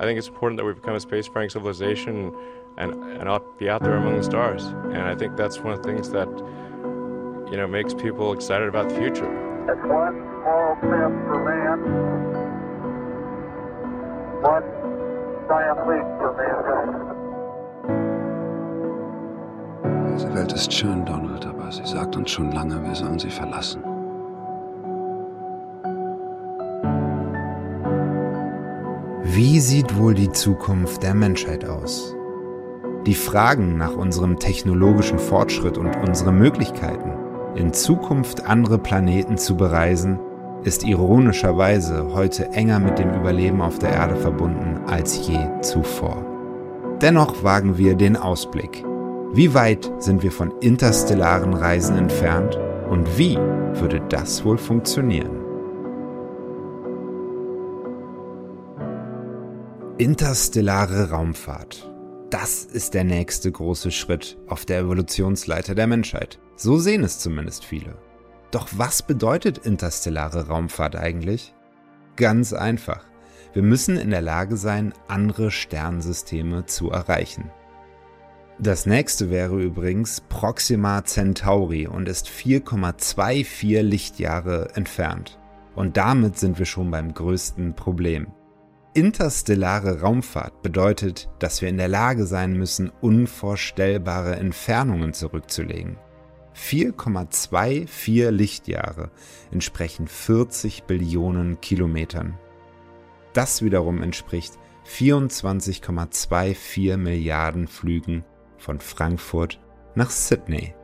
I think it's important that we become a space faring civilization and, and out, be out there among the stars. And I think that's one of the things that, you know, makes people excited about the future. It's one small step for man, one giant leap for mankind. Diese Welt ist schön, Donald, aber sie sagt uns schon lange, wir sollen sie verlassen. Wie sieht wohl die Zukunft der Menschheit aus? Die Fragen nach unserem technologischen Fortschritt und unsere Möglichkeiten, in Zukunft andere Planeten zu bereisen, ist ironischerweise heute enger mit dem Überleben auf der Erde verbunden als je zuvor. Dennoch wagen wir den Ausblick. Wie weit sind wir von interstellaren Reisen entfernt und wie würde das wohl funktionieren? Interstellare Raumfahrt. Das ist der nächste große Schritt auf der Evolutionsleiter der Menschheit. So sehen es zumindest viele. Doch was bedeutet interstellare Raumfahrt eigentlich? Ganz einfach. Wir müssen in der Lage sein, andere Sternsysteme zu erreichen. Das nächste wäre übrigens Proxima Centauri und ist 4,24 Lichtjahre entfernt. Und damit sind wir schon beim größten Problem. Interstellare Raumfahrt bedeutet, dass wir in der Lage sein müssen, unvorstellbare Entfernungen zurückzulegen. 4,24 Lichtjahre entsprechen 40 Billionen Kilometern. Das wiederum entspricht 24,24 Milliarden Flügen von Frankfurt nach Sydney.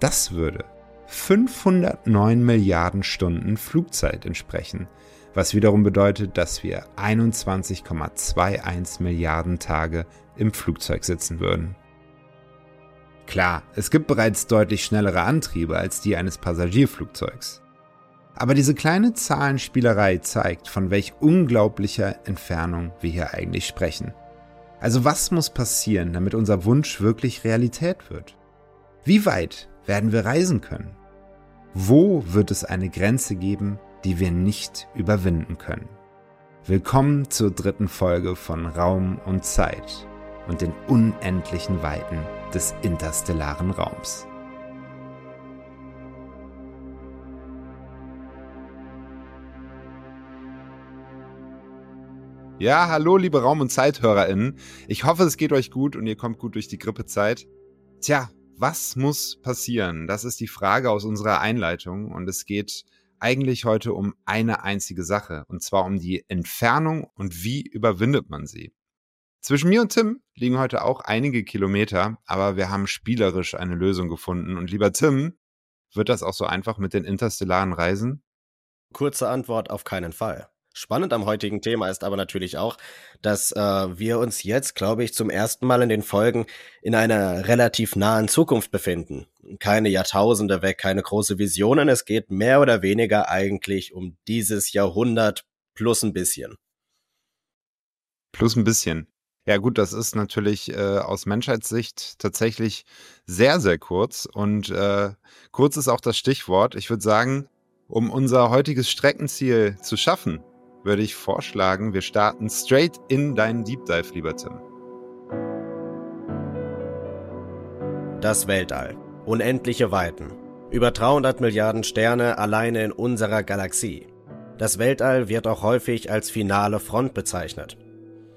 Das würde 509 Milliarden Stunden Flugzeit entsprechen, was wiederum bedeutet, dass wir 21,21 Milliarden Tage im Flugzeug sitzen würden. Klar, es gibt bereits deutlich schnellere Antriebe als die eines Passagierflugzeugs. Aber diese kleine Zahlenspielerei zeigt, von welch unglaublicher Entfernung wir hier eigentlich sprechen. Also was muss passieren, damit unser Wunsch wirklich Realität wird? Wie weit werden wir reisen können? Wo wird es eine Grenze geben, die wir nicht überwinden können. Willkommen zur dritten Folge von Raum und Zeit und den unendlichen Weiten des interstellaren Raums. Ja, hallo liebe Raum- und ZeithörerInnen. Ich hoffe, es geht euch gut und ihr kommt gut durch die Grippezeit. Tja, was muss passieren? Das ist die Frage aus unserer Einleitung und es geht eigentlich heute um eine einzige Sache, und zwar um die Entfernung und wie überwindet man sie. Zwischen mir und Tim liegen heute auch einige Kilometer, aber wir haben spielerisch eine Lösung gefunden. Und lieber Tim, wird das auch so einfach mit den interstellaren Reisen? Kurze Antwort auf keinen Fall. Spannend am heutigen Thema ist aber natürlich auch, dass äh, wir uns jetzt, glaube ich, zum ersten Mal in den Folgen in einer relativ nahen Zukunft befinden. Keine Jahrtausende weg, keine große Visionen. Es geht mehr oder weniger eigentlich um dieses Jahrhundert plus ein bisschen. Plus ein bisschen. Ja gut, das ist natürlich äh, aus Menschheitssicht tatsächlich sehr, sehr kurz. Und äh, kurz ist auch das Stichwort. Ich würde sagen, um unser heutiges Streckenziel zu schaffen, würde ich vorschlagen, wir starten straight in deinen Deep Dive, lieber Tim. Das Weltall. Unendliche Weiten. Über 300 Milliarden Sterne alleine in unserer Galaxie. Das Weltall wird auch häufig als finale Front bezeichnet.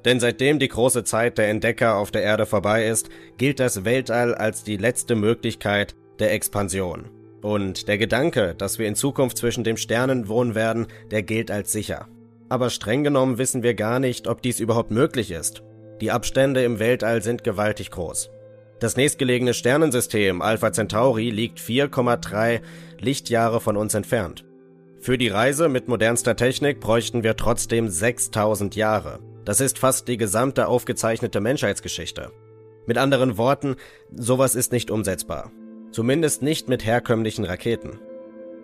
Denn seitdem die große Zeit der Entdecker auf der Erde vorbei ist, gilt das Weltall als die letzte Möglichkeit der Expansion. Und der Gedanke, dass wir in Zukunft zwischen den Sternen wohnen werden, der gilt als sicher aber streng genommen wissen wir gar nicht, ob dies überhaupt möglich ist. Die Abstände im Weltall sind gewaltig groß. Das nächstgelegene Sternensystem Alpha Centauri liegt 4,3 Lichtjahre von uns entfernt. Für die Reise mit modernster Technik bräuchten wir trotzdem 6000 Jahre. Das ist fast die gesamte aufgezeichnete Menschheitsgeschichte. Mit anderen Worten, sowas ist nicht umsetzbar. Zumindest nicht mit herkömmlichen Raketen.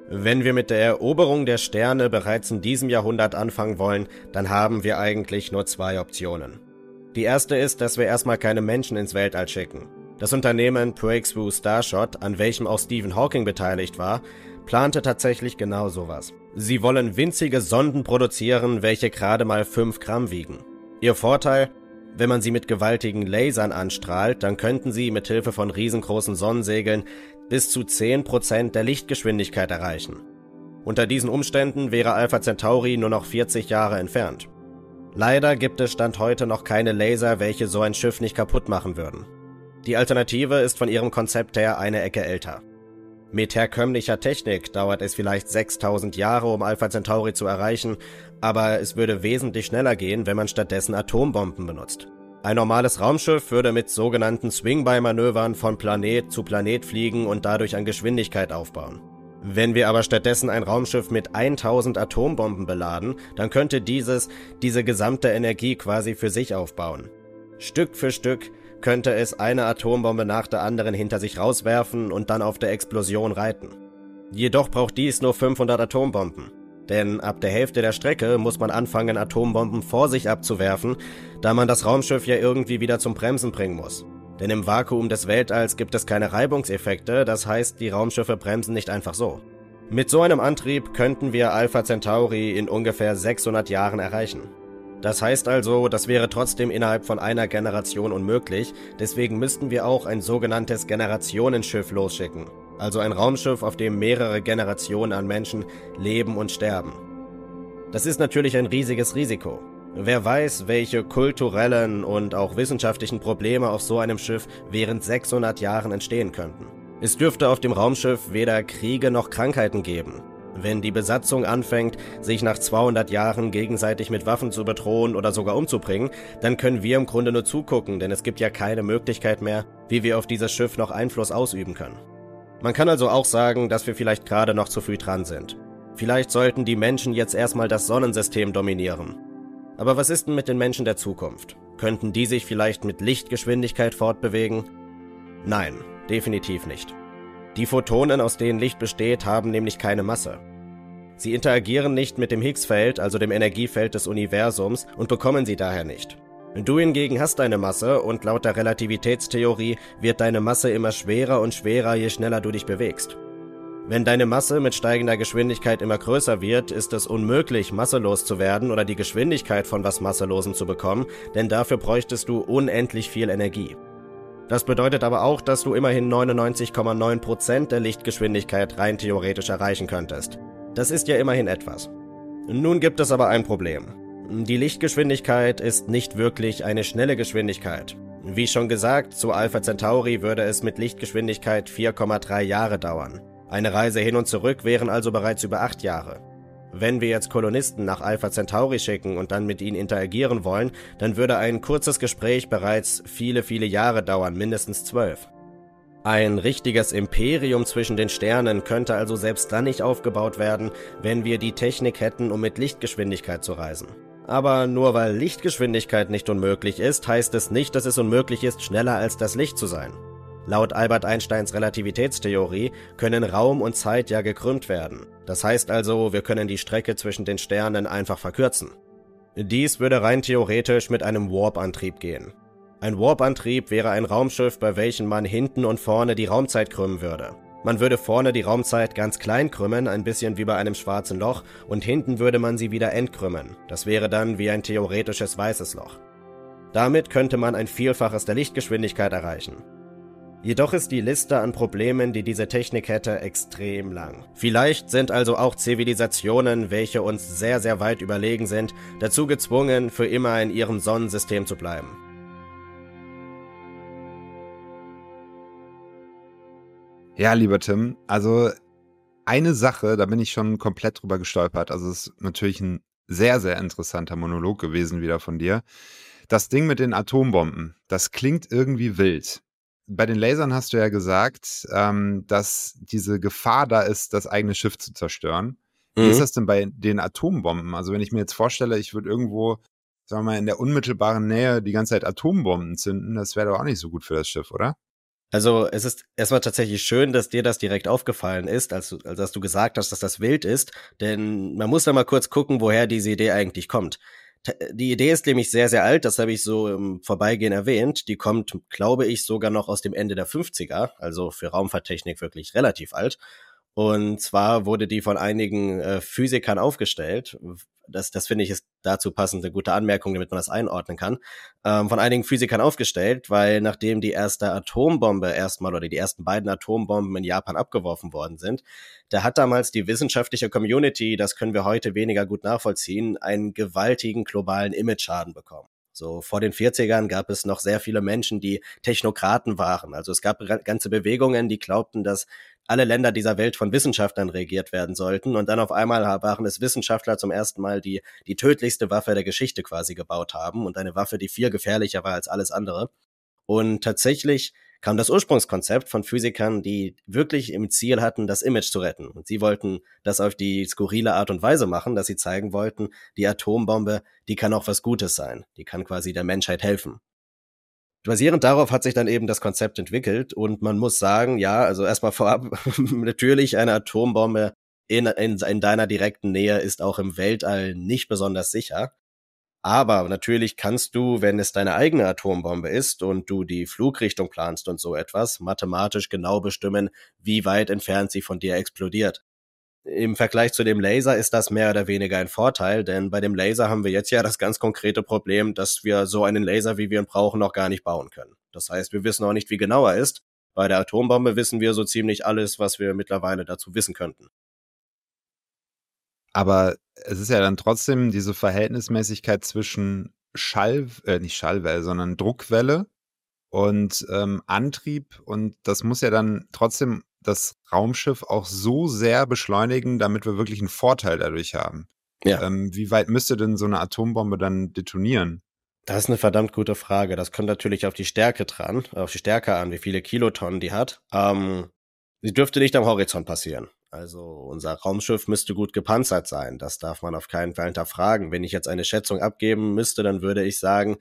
Wenn wir mit der Eroberung der Sterne bereits in diesem Jahrhundert anfangen wollen, dann haben wir eigentlich nur zwei Optionen. Die erste ist, dass wir erstmal keine Menschen ins Weltall schicken. Das Unternehmen Breakthrough Starshot, an welchem auch Stephen Hawking beteiligt war, plante tatsächlich genau sowas. Sie wollen winzige Sonden produzieren, welche gerade mal 5 Gramm wiegen. Ihr Vorteil, wenn man sie mit gewaltigen Lasern anstrahlt, dann könnten sie mit Hilfe von riesengroßen Sonnensegeln bis zu 10% der Lichtgeschwindigkeit erreichen. Unter diesen Umständen wäre Alpha Centauri nur noch 40 Jahre entfernt. Leider gibt es Stand heute noch keine Laser, welche so ein Schiff nicht kaputt machen würden. Die Alternative ist von ihrem Konzept her eine Ecke älter. Mit herkömmlicher Technik dauert es vielleicht 6000 Jahre, um Alpha Centauri zu erreichen, aber es würde wesentlich schneller gehen, wenn man stattdessen Atombomben benutzt. Ein normales Raumschiff würde mit sogenannten Swing-By-Manövern von Planet zu Planet fliegen und dadurch an Geschwindigkeit aufbauen. Wenn wir aber stattdessen ein Raumschiff mit 1000 Atombomben beladen, dann könnte dieses diese gesamte Energie quasi für sich aufbauen. Stück für Stück könnte es eine Atombombe nach der anderen hinter sich rauswerfen und dann auf der Explosion reiten. Jedoch braucht dies nur 500 Atombomben. Denn ab der Hälfte der Strecke muss man anfangen, Atombomben vor sich abzuwerfen, da man das Raumschiff ja irgendwie wieder zum Bremsen bringen muss. Denn im Vakuum des Weltalls gibt es keine Reibungseffekte, das heißt, die Raumschiffe bremsen nicht einfach so. Mit so einem Antrieb könnten wir Alpha Centauri in ungefähr 600 Jahren erreichen. Das heißt also, das wäre trotzdem innerhalb von einer Generation unmöglich, deswegen müssten wir auch ein sogenanntes Generationenschiff losschicken, also ein Raumschiff, auf dem mehrere Generationen an Menschen leben und sterben. Das ist natürlich ein riesiges Risiko. Wer weiß, welche kulturellen und auch wissenschaftlichen Probleme auf so einem Schiff während 600 Jahren entstehen könnten. Es dürfte auf dem Raumschiff weder Kriege noch Krankheiten geben. Wenn die Besatzung anfängt, sich nach 200 Jahren gegenseitig mit Waffen zu bedrohen oder sogar umzubringen, dann können wir im Grunde nur zugucken, denn es gibt ja keine Möglichkeit mehr, wie wir auf dieses Schiff noch Einfluss ausüben können. Man kann also auch sagen, dass wir vielleicht gerade noch zu früh dran sind. Vielleicht sollten die Menschen jetzt erstmal das Sonnensystem dominieren. Aber was ist denn mit den Menschen der Zukunft? Könnten die sich vielleicht mit Lichtgeschwindigkeit fortbewegen? Nein, definitiv nicht. Die Photonen, aus denen Licht besteht, haben nämlich keine Masse. Sie interagieren nicht mit dem Higgs-Feld, also dem Energiefeld des Universums, und bekommen sie daher nicht. Du hingegen hast eine Masse und laut der Relativitätstheorie wird deine Masse immer schwerer und schwerer, je schneller du dich bewegst. Wenn deine Masse mit steigender Geschwindigkeit immer größer wird, ist es unmöglich, masselos zu werden oder die Geschwindigkeit von was Masselosem zu bekommen, denn dafür bräuchtest du unendlich viel Energie. Das bedeutet aber auch, dass du immerhin 99,9% der Lichtgeschwindigkeit rein theoretisch erreichen könntest. Das ist ja immerhin etwas. Nun gibt es aber ein Problem. Die Lichtgeschwindigkeit ist nicht wirklich eine schnelle Geschwindigkeit. Wie schon gesagt, zu Alpha Centauri würde es mit Lichtgeschwindigkeit 4,3 Jahre dauern. Eine Reise hin und zurück wären also bereits über 8 Jahre. Wenn wir jetzt Kolonisten nach Alpha Centauri schicken und dann mit ihnen interagieren wollen, dann würde ein kurzes Gespräch bereits viele, viele Jahre dauern, mindestens zwölf. Ein richtiges Imperium zwischen den Sternen könnte also selbst dann nicht aufgebaut werden, wenn wir die Technik hätten, um mit Lichtgeschwindigkeit zu reisen. Aber nur weil Lichtgeschwindigkeit nicht unmöglich ist, heißt es nicht, dass es unmöglich ist, schneller als das Licht zu sein. Laut Albert Einsteins Relativitätstheorie können Raum und Zeit ja gekrümmt werden. Das heißt also, wir können die Strecke zwischen den Sternen einfach verkürzen. Dies würde rein theoretisch mit einem Warp-Antrieb gehen. Ein Warp-Antrieb wäre ein Raumschiff, bei welchem man hinten und vorne die Raumzeit krümmen würde. Man würde vorne die Raumzeit ganz klein krümmen, ein bisschen wie bei einem schwarzen Loch, und hinten würde man sie wieder entkrümmen. Das wäre dann wie ein theoretisches weißes Loch. Damit könnte man ein Vielfaches der Lichtgeschwindigkeit erreichen. Jedoch ist die Liste an Problemen, die diese Technik hätte, extrem lang. Vielleicht sind also auch Zivilisationen, welche uns sehr, sehr weit überlegen sind, dazu gezwungen, für immer in ihrem Sonnensystem zu bleiben. Ja, lieber Tim, also eine Sache, da bin ich schon komplett drüber gestolpert. Also es ist natürlich ein sehr, sehr interessanter Monolog gewesen wieder von dir. Das Ding mit den Atombomben, das klingt irgendwie wild bei den Lasern hast du ja gesagt, ähm, dass diese Gefahr da ist, das eigene Schiff zu zerstören. Mhm. Wie ist mhm. das denn bei den Atombomben? Also wenn ich mir jetzt vorstelle, ich würde irgendwo, sagen wir mal, in der unmittelbaren Nähe die ganze Zeit Atombomben zünden, das wäre doch auch nicht so gut für das Schiff, oder? Also es ist erstmal tatsächlich schön, dass dir das direkt aufgefallen ist, als, als dass du gesagt hast, dass das wild ist, denn man muss da mal kurz gucken, woher diese Idee eigentlich kommt die Idee ist nämlich sehr, sehr alt, das habe ich so im Vorbeigehen erwähnt. Die kommt, glaube ich, sogar noch aus dem Ende der 50er, also für Raumfahrttechnik wirklich relativ alt. Und zwar wurde die von einigen äh, Physikern aufgestellt. Das, das finde ich ist dazu passend eine gute Anmerkung, damit man das einordnen kann, ähm, von einigen Physikern aufgestellt, weil nachdem die erste Atombombe erstmal oder die ersten beiden Atombomben in Japan abgeworfen worden sind, da hat damals die wissenschaftliche Community, das können wir heute weniger gut nachvollziehen, einen gewaltigen globalen Image-Schaden bekommen. So vor den 40ern gab es noch sehr viele Menschen, die Technokraten waren. Also es gab ganze Bewegungen, die glaubten, dass alle Länder dieser Welt von Wissenschaftlern regiert werden sollten. Und dann auf einmal waren es Wissenschaftler zum ersten Mal, die die tödlichste Waffe der Geschichte quasi gebaut haben und eine Waffe, die viel gefährlicher war als alles andere. Und tatsächlich kam das Ursprungskonzept von Physikern, die wirklich im Ziel hatten, das Image zu retten. Und sie wollten das auf die skurrile Art und Weise machen, dass sie zeigen wollten, die Atombombe, die kann auch was Gutes sein. Die kann quasi der Menschheit helfen. Basierend darauf hat sich dann eben das Konzept entwickelt und man muss sagen, ja, also erstmal vorab, natürlich eine Atombombe in, in, in deiner direkten Nähe ist auch im Weltall nicht besonders sicher. Aber natürlich kannst du, wenn es deine eigene Atombombe ist und du die Flugrichtung planst und so etwas, mathematisch genau bestimmen, wie weit entfernt sie von dir explodiert. Im Vergleich zu dem Laser ist das mehr oder weniger ein Vorteil, denn bei dem Laser haben wir jetzt ja das ganz konkrete Problem, dass wir so einen Laser, wie wir ihn brauchen, noch gar nicht bauen können. Das heißt, wir wissen auch nicht, wie genau er ist. Bei der Atombombe wissen wir so ziemlich alles, was wir mittlerweile dazu wissen könnten. Aber es ist ja dann trotzdem diese Verhältnismäßigkeit zwischen Schall, äh, nicht Schallwelle, sondern Druckwelle und ähm, Antrieb. Und das muss ja dann trotzdem das Raumschiff auch so sehr beschleunigen, damit wir wirklich einen Vorteil dadurch haben. Ja. Ähm, wie weit müsste denn so eine Atombombe dann detonieren? Das ist eine verdammt gute Frage. Das kommt natürlich auf die Stärke dran, auf die Stärke an, wie viele Kilotonnen die hat. Ähm, sie dürfte nicht am Horizont passieren. Also unser Raumschiff müsste gut gepanzert sein. Das darf man auf keinen Fall hinterfragen. Wenn ich jetzt eine Schätzung abgeben müsste, dann würde ich sagen,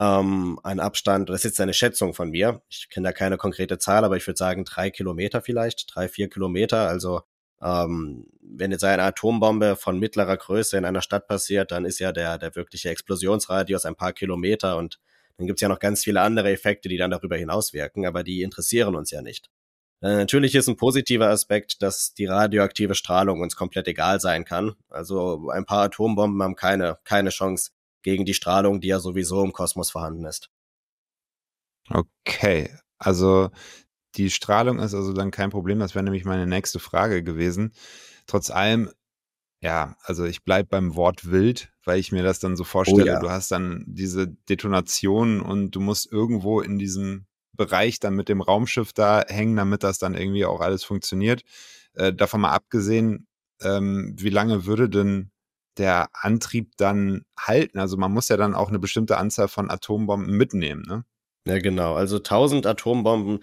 ähm, ein Abstand, das ist jetzt eine Schätzung von mir. Ich kenne da keine konkrete Zahl, aber ich würde sagen drei Kilometer vielleicht, drei, vier Kilometer. Also ähm, wenn jetzt eine Atombombe von mittlerer Größe in einer Stadt passiert, dann ist ja der, der wirkliche Explosionsradius ein paar Kilometer und dann gibt es ja noch ganz viele andere Effekte, die dann darüber hinaus wirken, aber die interessieren uns ja nicht. Äh, natürlich ist ein positiver Aspekt, dass die radioaktive Strahlung uns komplett egal sein kann. Also ein paar Atombomben haben keine, keine Chance gegen die Strahlung, die ja sowieso im Kosmos vorhanden ist. Okay, also die Strahlung ist also dann kein Problem. Das wäre nämlich meine nächste Frage gewesen. Trotz allem, ja, also ich bleibe beim Wort wild, weil ich mir das dann so vorstelle. Oh ja. Du hast dann diese Detonation und du musst irgendwo in diesem Bereich dann mit dem Raumschiff da hängen, damit das dann irgendwie auch alles funktioniert. Äh, davon mal abgesehen, ähm, wie lange würde denn der Antrieb dann halten? Also man muss ja dann auch eine bestimmte Anzahl von Atombomben mitnehmen, ne? Ja, genau. Also 1000 Atombomben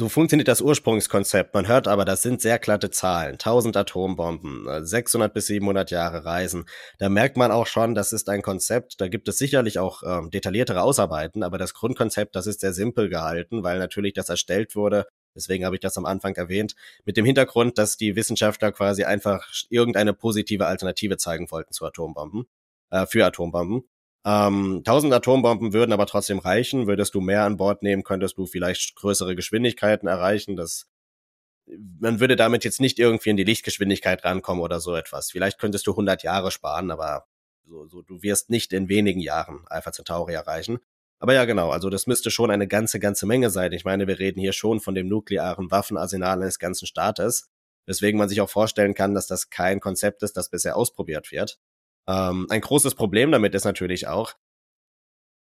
so funktioniert das Ursprungskonzept. Man hört aber, das sind sehr glatte Zahlen. 1000 Atombomben, 600 bis 700 Jahre Reisen. Da merkt man auch schon, das ist ein Konzept. Da gibt es sicherlich auch ähm, detailliertere Ausarbeiten, aber das Grundkonzept, das ist sehr simpel gehalten, weil natürlich das erstellt wurde. Deswegen habe ich das am Anfang erwähnt. Mit dem Hintergrund, dass die Wissenschaftler quasi einfach irgendeine positive Alternative zeigen wollten zu Atombomben, äh, für Atombomben. Ähm, 1000 Atombomben würden aber trotzdem reichen. Würdest du mehr an Bord nehmen, könntest du vielleicht größere Geschwindigkeiten erreichen. Das, man würde damit jetzt nicht irgendwie in die Lichtgeschwindigkeit rankommen oder so etwas. Vielleicht könntest du 100 Jahre sparen, aber so, so, du wirst nicht in wenigen Jahren Alpha Centauri erreichen. Aber ja, genau, also das müsste schon eine ganze, ganze Menge sein. Ich meine, wir reden hier schon von dem nuklearen Waffenarsenal eines ganzen Staates, weswegen man sich auch vorstellen kann, dass das kein Konzept ist, das bisher ausprobiert wird. Ähm, ein großes Problem damit ist natürlich auch,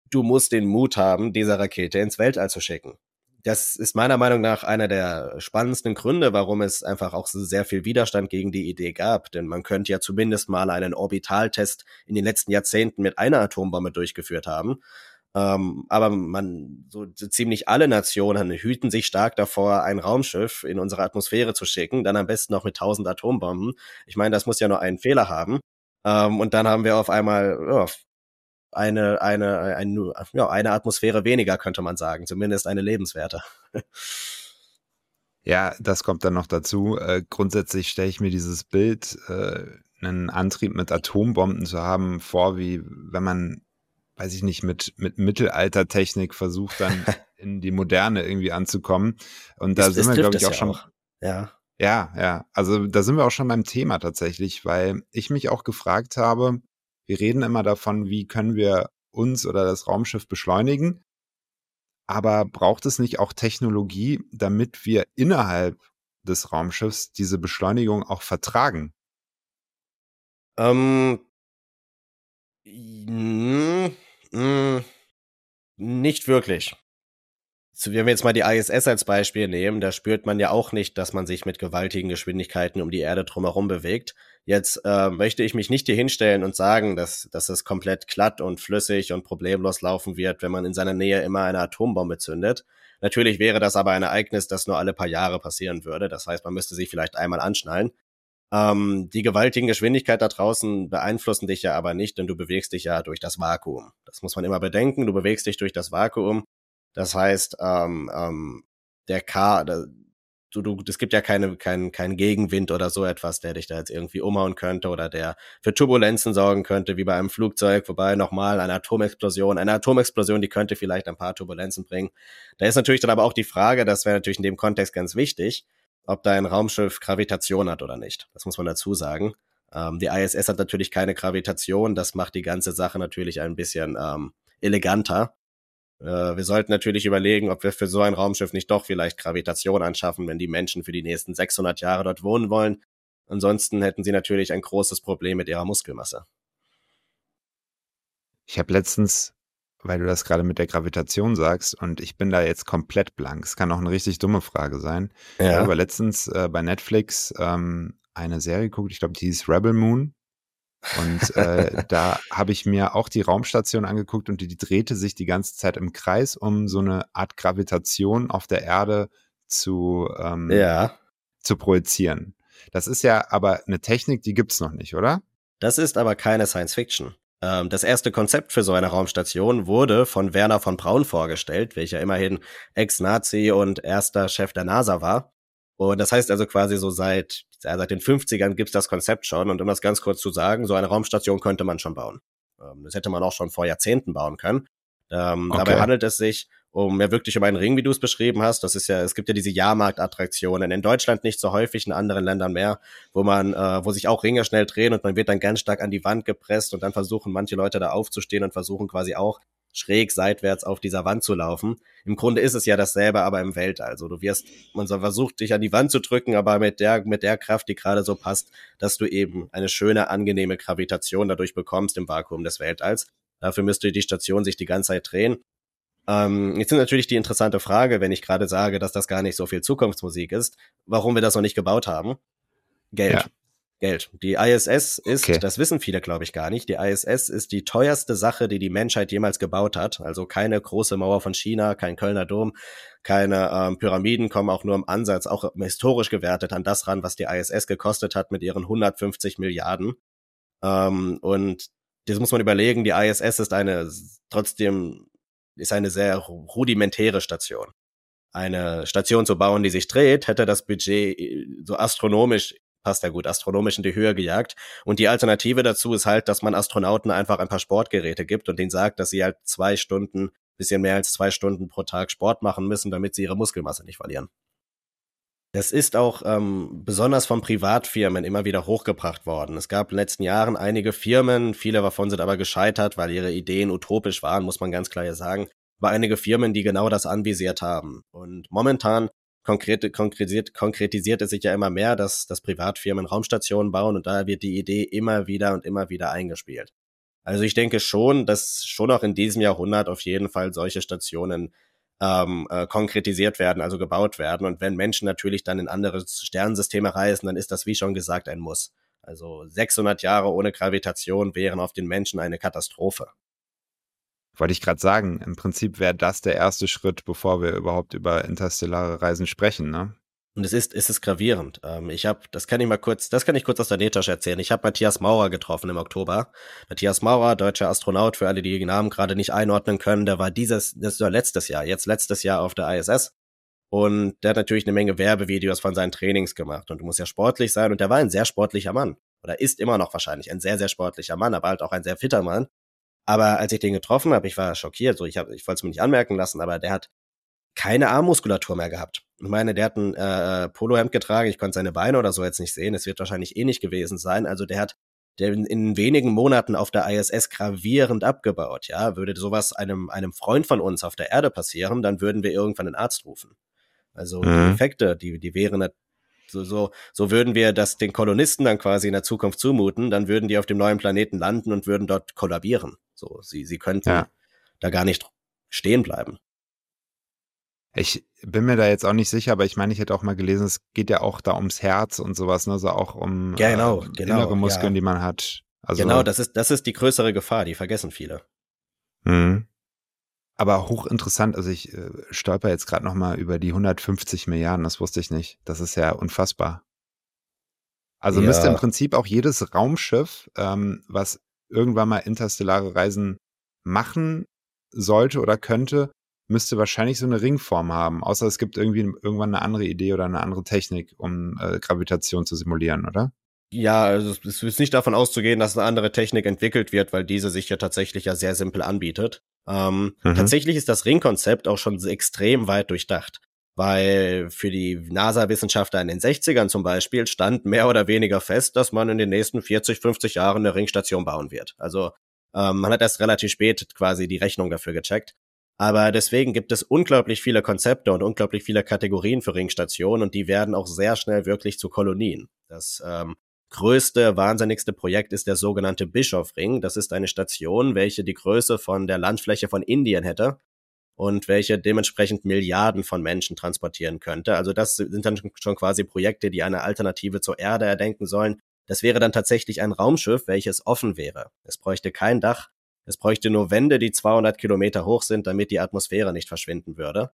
du musst den Mut haben, diese Rakete ins Weltall zu schicken. Das ist meiner Meinung nach einer der spannendsten Gründe, warum es einfach auch sehr viel Widerstand gegen die Idee gab. Denn man könnte ja zumindest mal einen Orbitaltest in den letzten Jahrzehnten mit einer Atombombe durchgeführt haben. Ähm, aber man, so, ziemlich alle Nationen hüten sich stark davor, ein Raumschiff in unsere Atmosphäre zu schicken, dann am besten noch mit tausend Atombomben. Ich meine, das muss ja nur einen Fehler haben. Ähm, und dann haben wir auf einmal ja, eine, eine, eine, ja, eine Atmosphäre weniger, könnte man sagen. Zumindest eine lebenswerte. Ja, das kommt dann noch dazu. Äh, grundsätzlich stelle ich mir dieses Bild, äh, einen Antrieb mit Atombomben zu haben, vor, wie wenn man, weiß ich nicht, mit, mit Mittelaltertechnik versucht, dann in die Moderne irgendwie anzukommen. Und da es, sind wir, glaube ich, auch schon. Auch. Ja Ja, ja. Also da sind wir auch schon beim Thema tatsächlich, weil ich mich auch gefragt habe, wir reden immer davon, wie können wir uns oder das Raumschiff beschleunigen. Aber braucht es nicht auch Technologie, damit wir innerhalb des Raumschiffs diese Beschleunigung auch vertragen? Ähm, mm, nicht wirklich. Wenn wir jetzt mal die ISS als Beispiel nehmen, da spürt man ja auch nicht, dass man sich mit gewaltigen Geschwindigkeiten um die Erde drumherum bewegt. Jetzt äh, möchte ich mich nicht hier hinstellen und sagen, dass, dass es komplett glatt und flüssig und problemlos laufen wird, wenn man in seiner Nähe immer eine Atombombe zündet. Natürlich wäre das aber ein Ereignis, das nur alle paar Jahre passieren würde. Das heißt, man müsste sich vielleicht einmal anschnallen. Ähm, die gewaltigen Geschwindigkeit da draußen beeinflussen dich ja aber nicht, denn du bewegst dich ja durch das Vakuum. Das muss man immer bedenken. Du bewegst dich durch das Vakuum. Das heißt, ähm, ähm, der K, der, du, du, es gibt ja keine, kein, kein Gegenwind oder so etwas, der dich da jetzt irgendwie umhauen könnte oder der für Turbulenzen sorgen könnte, wie bei einem Flugzeug, wobei nochmal eine Atomexplosion, eine Atomexplosion, die könnte vielleicht ein paar Turbulenzen bringen. Da ist natürlich dann aber auch die Frage, das wäre natürlich in dem Kontext ganz wichtig, ob dein Raumschiff Gravitation hat oder nicht. Das muss man dazu sagen. Ähm, die ISS hat natürlich keine Gravitation, das macht die ganze Sache natürlich ein bisschen ähm, eleganter. Äh, wir sollten natürlich überlegen, ob wir für so ein Raumschiff nicht doch vielleicht Gravitation anschaffen, wenn die Menschen für die nächsten 600 Jahre dort wohnen wollen. Ansonsten hätten sie natürlich ein großes Problem mit ihrer Muskelmasse. Ich habe letztens weil du das gerade mit der Gravitation sagst und ich bin da jetzt komplett blank. Es kann auch eine richtig dumme Frage sein. Ja. Ich habe letztens äh, bei Netflix ähm, eine Serie geguckt, ich glaube, die hieß Rebel Moon. Und äh, da habe ich mir auch die Raumstation angeguckt und die, die drehte sich die ganze Zeit im Kreis, um so eine Art Gravitation auf der Erde zu, ähm, ja. zu projizieren. Das ist ja aber eine Technik, die gibt's noch nicht, oder? Das ist aber keine Science Fiction. Ähm, das erste Konzept für so eine Raumstation wurde von Werner von Braun vorgestellt, welcher immerhin Ex-Nazi und erster Chef der NASA war. Und das heißt also quasi so seit, seit den 50ern gibt's das Konzept schon. Und um das ganz kurz zu sagen, so eine Raumstation könnte man schon bauen. Ähm, das hätte man auch schon vor Jahrzehnten bauen können. Ähm, okay. Dabei handelt es sich um ja wirklich um einen Ring, wie du es beschrieben hast. Das ist ja, es gibt ja diese Jahrmarktattraktionen in Deutschland nicht so häufig, in anderen Ländern mehr, wo man, äh, wo sich auch Ringe schnell drehen und man wird dann ganz stark an die Wand gepresst und dann versuchen manche Leute da aufzustehen und versuchen quasi auch schräg seitwärts auf dieser Wand zu laufen. Im Grunde ist es ja dasselbe, aber im Weltall. Also du wirst, man versucht, dich an die Wand zu drücken, aber mit der, mit der Kraft, die gerade so passt, dass du eben eine schöne, angenehme Gravitation dadurch bekommst im Vakuum des Weltalls. Dafür müsste die Station sich die ganze Zeit drehen. Ähm, jetzt ist natürlich die interessante Frage, wenn ich gerade sage, dass das gar nicht so viel Zukunftsmusik ist, warum wir das noch nicht gebaut haben. Geld. Ja. Geld. Die ISS ist, okay. das wissen viele, glaube ich, gar nicht, die ISS ist die teuerste Sache, die die Menschheit jemals gebaut hat. Also keine große Mauer von China, kein Kölner Dom, keine ähm, Pyramiden kommen auch nur im Ansatz, auch historisch gewertet an das ran, was die ISS gekostet hat mit ihren 150 Milliarden. Ähm, und das muss man überlegen, die ISS ist eine trotzdem ist eine sehr rudimentäre Station. Eine Station zu bauen, die sich dreht, hätte das Budget äh, so astronomisch passt ja gut, astronomisch in die Höhe gejagt. Und die Alternative dazu ist halt, dass man Astronauten einfach ein paar Sportgeräte gibt und denen sagt, dass sie halt zwei Stunden, bisschen mehr als zwei Stunden pro Tag Sport machen müssen, damit sie ihre Muskelmasse nicht verlieren. Das ist auch ähm, besonders von Privatfirmen immer wieder hochgebracht worden. Es gab in den letzten Jahren einige Firmen, viele davon sind aber gescheitert, weil ihre Ideen utopisch waren, muss man ganz klar hier sagen. Aber einige Firmen, die genau das anvisiert haben. Und momentan konkret, konkretisiert, konkretisiert es sich ja immer mehr, dass, dass Privatfirmen Raumstationen bauen und daher wird die Idee immer wieder und immer wieder eingespielt. Also ich denke schon, dass schon auch in diesem Jahrhundert auf jeden Fall solche Stationen ähm, äh, konkretisiert werden, also gebaut werden. Und wenn Menschen natürlich dann in andere Sternensysteme reisen, dann ist das, wie schon gesagt, ein Muss. Also 600 Jahre ohne Gravitation wären auf den Menschen eine Katastrophe. Wollte ich gerade sagen, im Prinzip wäre das der erste Schritt, bevor wir überhaupt über interstellare Reisen sprechen, ne? Und es ist, es ist gravierend. Ähm, ich habe, das kann ich mal kurz, das kann ich kurz aus der Nähtasche erzählen. Ich habe Matthias Maurer getroffen im Oktober. Matthias Maurer, deutscher Astronaut, für alle, die den Namen gerade nicht einordnen können, der war dieses, das war letztes Jahr, jetzt letztes Jahr auf der ISS. Und der hat natürlich eine Menge Werbevideos von seinen Trainings gemacht. Und du musst ja sportlich sein. Und der war ein sehr sportlicher Mann. Oder ist immer noch wahrscheinlich ein sehr, sehr sportlicher Mann, aber halt auch ein sehr fitter Mann. Aber als ich den getroffen habe, ich war schockiert. So, ich, hab, ich wollte es mir nicht anmerken lassen, aber der hat keine Armmuskulatur mehr gehabt. Ich meine, der hat ein äh, Polohemd getragen, ich konnte seine Beine oder so jetzt nicht sehen, es wird wahrscheinlich eh nicht gewesen sein. Also der hat der in, in wenigen Monaten auf der ISS gravierend abgebaut, ja. Würde sowas einem, einem Freund von uns auf der Erde passieren, dann würden wir irgendwann einen Arzt rufen. Also mhm. die Effekte, die, die wären so, so, so würden wir das den Kolonisten dann quasi in der Zukunft zumuten, dann würden die auf dem neuen Planeten landen und würden dort kollabieren. So, sie, sie könnten ja. da gar nicht stehen bleiben. Ich bin mir da jetzt auch nicht sicher, aber ich meine, ich hätte auch mal gelesen, es geht ja auch da ums Herz und sowas, ne? Also auch um genau, äh, genau, innere Muskeln, ja. die man hat. Also, genau, das ist, das ist die größere Gefahr, die vergessen viele. Mhm. Aber hochinteressant, also ich äh, stolper jetzt gerade nochmal über die 150 Milliarden, das wusste ich nicht. Das ist ja unfassbar. Also ja. müsste im Prinzip auch jedes Raumschiff, ähm, was irgendwann mal interstellare Reisen machen sollte oder könnte, müsste wahrscheinlich so eine Ringform haben, außer es gibt irgendwie irgendwann eine andere Idee oder eine andere Technik, um äh, Gravitation zu simulieren, oder? Ja, also es ist nicht davon auszugehen, dass eine andere Technik entwickelt wird, weil diese sich ja tatsächlich ja sehr simpel anbietet. Ähm, mhm. Tatsächlich ist das Ringkonzept auch schon extrem weit durchdacht, weil für die NASA-Wissenschaftler in den 60ern zum Beispiel stand mehr oder weniger fest, dass man in den nächsten 40, 50 Jahren eine Ringstation bauen wird. Also ähm, man hat erst relativ spät quasi die Rechnung dafür gecheckt. Aber deswegen gibt es unglaublich viele Konzepte und unglaublich viele Kategorien für Ringstationen und die werden auch sehr schnell wirklich zu Kolonien. Das ähm, größte, wahnsinnigste Projekt ist der sogenannte Bischofring. Das ist eine Station, welche die Größe von der Landfläche von Indien hätte und welche dementsprechend Milliarden von Menschen transportieren könnte. Also das sind dann schon quasi Projekte, die eine Alternative zur Erde erdenken sollen. Das wäre dann tatsächlich ein Raumschiff, welches offen wäre. Es bräuchte kein Dach, es bräuchte nur Wände, die 200 Kilometer hoch sind, damit die Atmosphäre nicht verschwinden würde.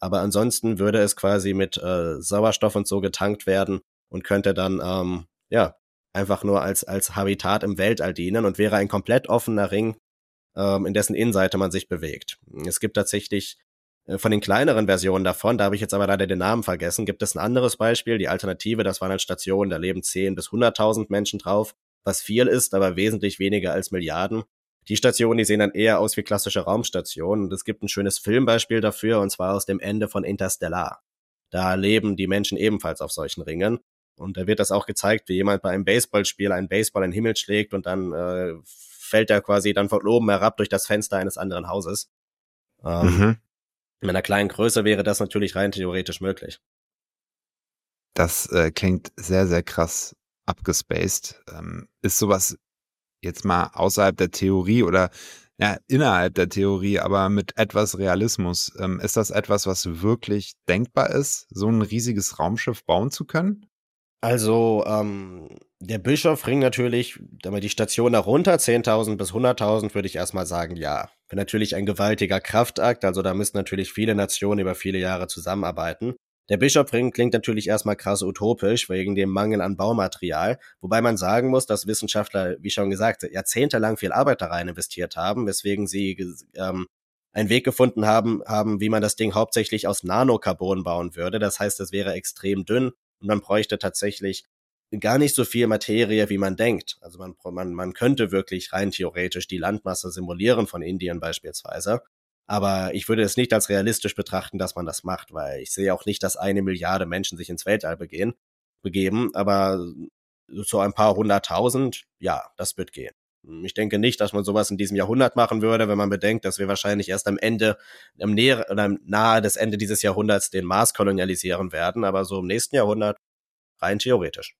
Aber ansonsten würde es quasi mit äh, Sauerstoff und so getankt werden und könnte dann ähm, ja einfach nur als als Habitat im Weltall dienen und wäre ein komplett offener Ring, ähm, in dessen Innenseite man sich bewegt. Es gibt tatsächlich äh, von den kleineren Versionen davon, da habe ich jetzt aber leider den Namen vergessen, gibt es ein anderes Beispiel. Die Alternative, das waren halt Stationen, da leben 10 bis 100.000 Menschen drauf, was viel ist, aber wesentlich weniger als Milliarden. Die Stationen, die sehen dann eher aus wie klassische Raumstationen. Und es gibt ein schönes Filmbeispiel dafür, und zwar aus dem Ende von Interstellar. Da leben die Menschen ebenfalls auf solchen Ringen. Und da wird das auch gezeigt, wie jemand bei einem Baseballspiel einen Baseball in den Himmel schlägt und dann äh, fällt er quasi dann von oben herab durch das Fenster eines anderen Hauses. Ähm, mhm. In einer kleinen Größe wäre das natürlich rein theoretisch möglich. Das äh, klingt sehr, sehr krass abgespaced. Ähm, ist sowas jetzt mal außerhalb der Theorie oder ja, innerhalb der Theorie, aber mit etwas Realismus. Ähm, ist das etwas, was wirklich denkbar ist, so ein riesiges Raumschiff bauen zu können? Also, ähm, der Bischofring natürlich, damit die Station darunter, 10.000 bis 100.000, würde ich erstmal sagen, ja. Natürlich ein gewaltiger Kraftakt, also da müssen natürlich viele Nationen über viele Jahre zusammenarbeiten. Der Bischofring klingt natürlich erstmal krass utopisch wegen dem Mangel an Baumaterial, wobei man sagen muss, dass Wissenschaftler, wie schon gesagt, jahrzehntelang viel Arbeit da rein investiert haben, weswegen sie ähm, einen Weg gefunden haben, haben, wie man das Ding hauptsächlich aus Nanocarbon bauen würde. Das heißt, es wäre extrem dünn man bräuchte tatsächlich gar nicht so viel Materie, wie man denkt. Also man, man, man könnte wirklich rein theoretisch die Landmasse simulieren von Indien beispielsweise. Aber ich würde es nicht als realistisch betrachten, dass man das macht, weil ich sehe auch nicht, dass eine Milliarde Menschen sich ins Weltall begehen, begeben. Aber so ein paar hunderttausend, ja, das wird gehen. Ich denke nicht, dass man sowas in diesem Jahrhundert machen würde, wenn man bedenkt, dass wir wahrscheinlich erst am Ende, am Nähe oder nahe des Ende dieses Jahrhunderts den Mars kolonialisieren werden, aber so im nächsten Jahrhundert rein theoretisch.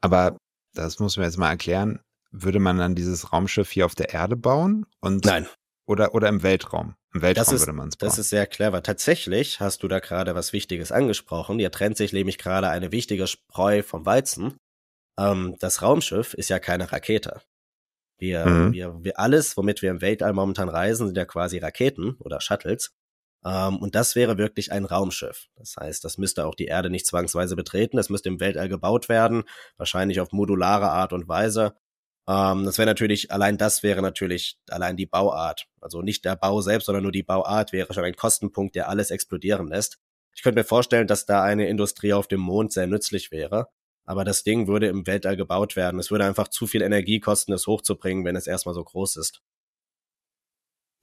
Aber das muss man jetzt mal erklären. Würde man dann dieses Raumschiff hier auf der Erde bauen? Und Nein. Oder, oder im Weltraum. Im Weltraum das ist, würde man es bauen. Das ist sehr clever. Tatsächlich hast du da gerade was Wichtiges angesprochen. Hier trennt sich nämlich gerade eine wichtige Spreu vom Weizen. Ähm, das Raumschiff ist ja keine Rakete. Wir, mhm. wir, wir alles, womit wir im Weltall momentan reisen, sind ja quasi Raketen oder Shuttles. Ähm, und das wäre wirklich ein Raumschiff. Das heißt, das müsste auch die Erde nicht zwangsweise betreten. Das müsste im Weltall gebaut werden, wahrscheinlich auf modulare Art und Weise. Ähm, das wäre natürlich, allein das wäre natürlich allein die Bauart. Also nicht der Bau selbst, sondern nur die Bauart wäre schon ein Kostenpunkt, der alles explodieren lässt. Ich könnte mir vorstellen, dass da eine Industrie auf dem Mond sehr nützlich wäre. Aber das Ding würde im Weltall gebaut werden. Es würde einfach zu viel Energie kosten, es hochzubringen, wenn es erstmal so groß ist.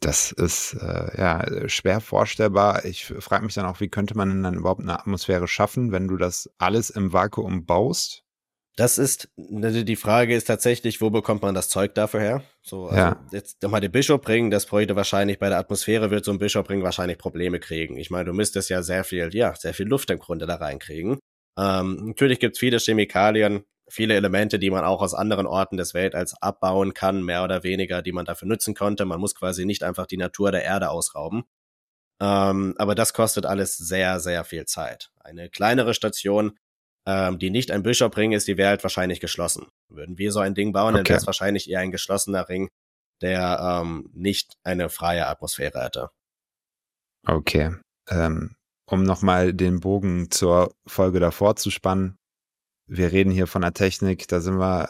Das ist äh, ja schwer vorstellbar. Ich frage mich dann auch, wie könnte man denn dann überhaupt eine Atmosphäre schaffen, wenn du das alles im Vakuum baust? Das ist, ne, die Frage ist tatsächlich, wo bekommt man das Zeug dafür her? So, also Ja. jetzt nochmal den Bischof bringen, das bräuchte wahrscheinlich bei der Atmosphäre wird so ein Bischof bringen wahrscheinlich Probleme kriegen. Ich meine, du müsstest ja sehr viel, ja, sehr viel Luft im Grunde da reinkriegen. Ähm, natürlich gibt's viele Chemikalien, viele Elemente, die man auch aus anderen Orten des Weltalls abbauen kann, mehr oder weniger, die man dafür nutzen konnte. Man muss quasi nicht einfach die Natur der Erde ausrauben. Ähm, aber das kostet alles sehr, sehr viel Zeit. Eine kleinere Station, ähm, die nicht ein Bischofring ist, die wäre halt wahrscheinlich geschlossen. Würden wir so ein Ding bauen, dann Okay. wäre es wahrscheinlich eher ein geschlossener Ring, der ähm, nicht eine freie Atmosphäre hätte. Okay. Ähm, um nochmal den Bogen zur Folge davor zu spannen. Wir reden hier von der Technik, da sind wir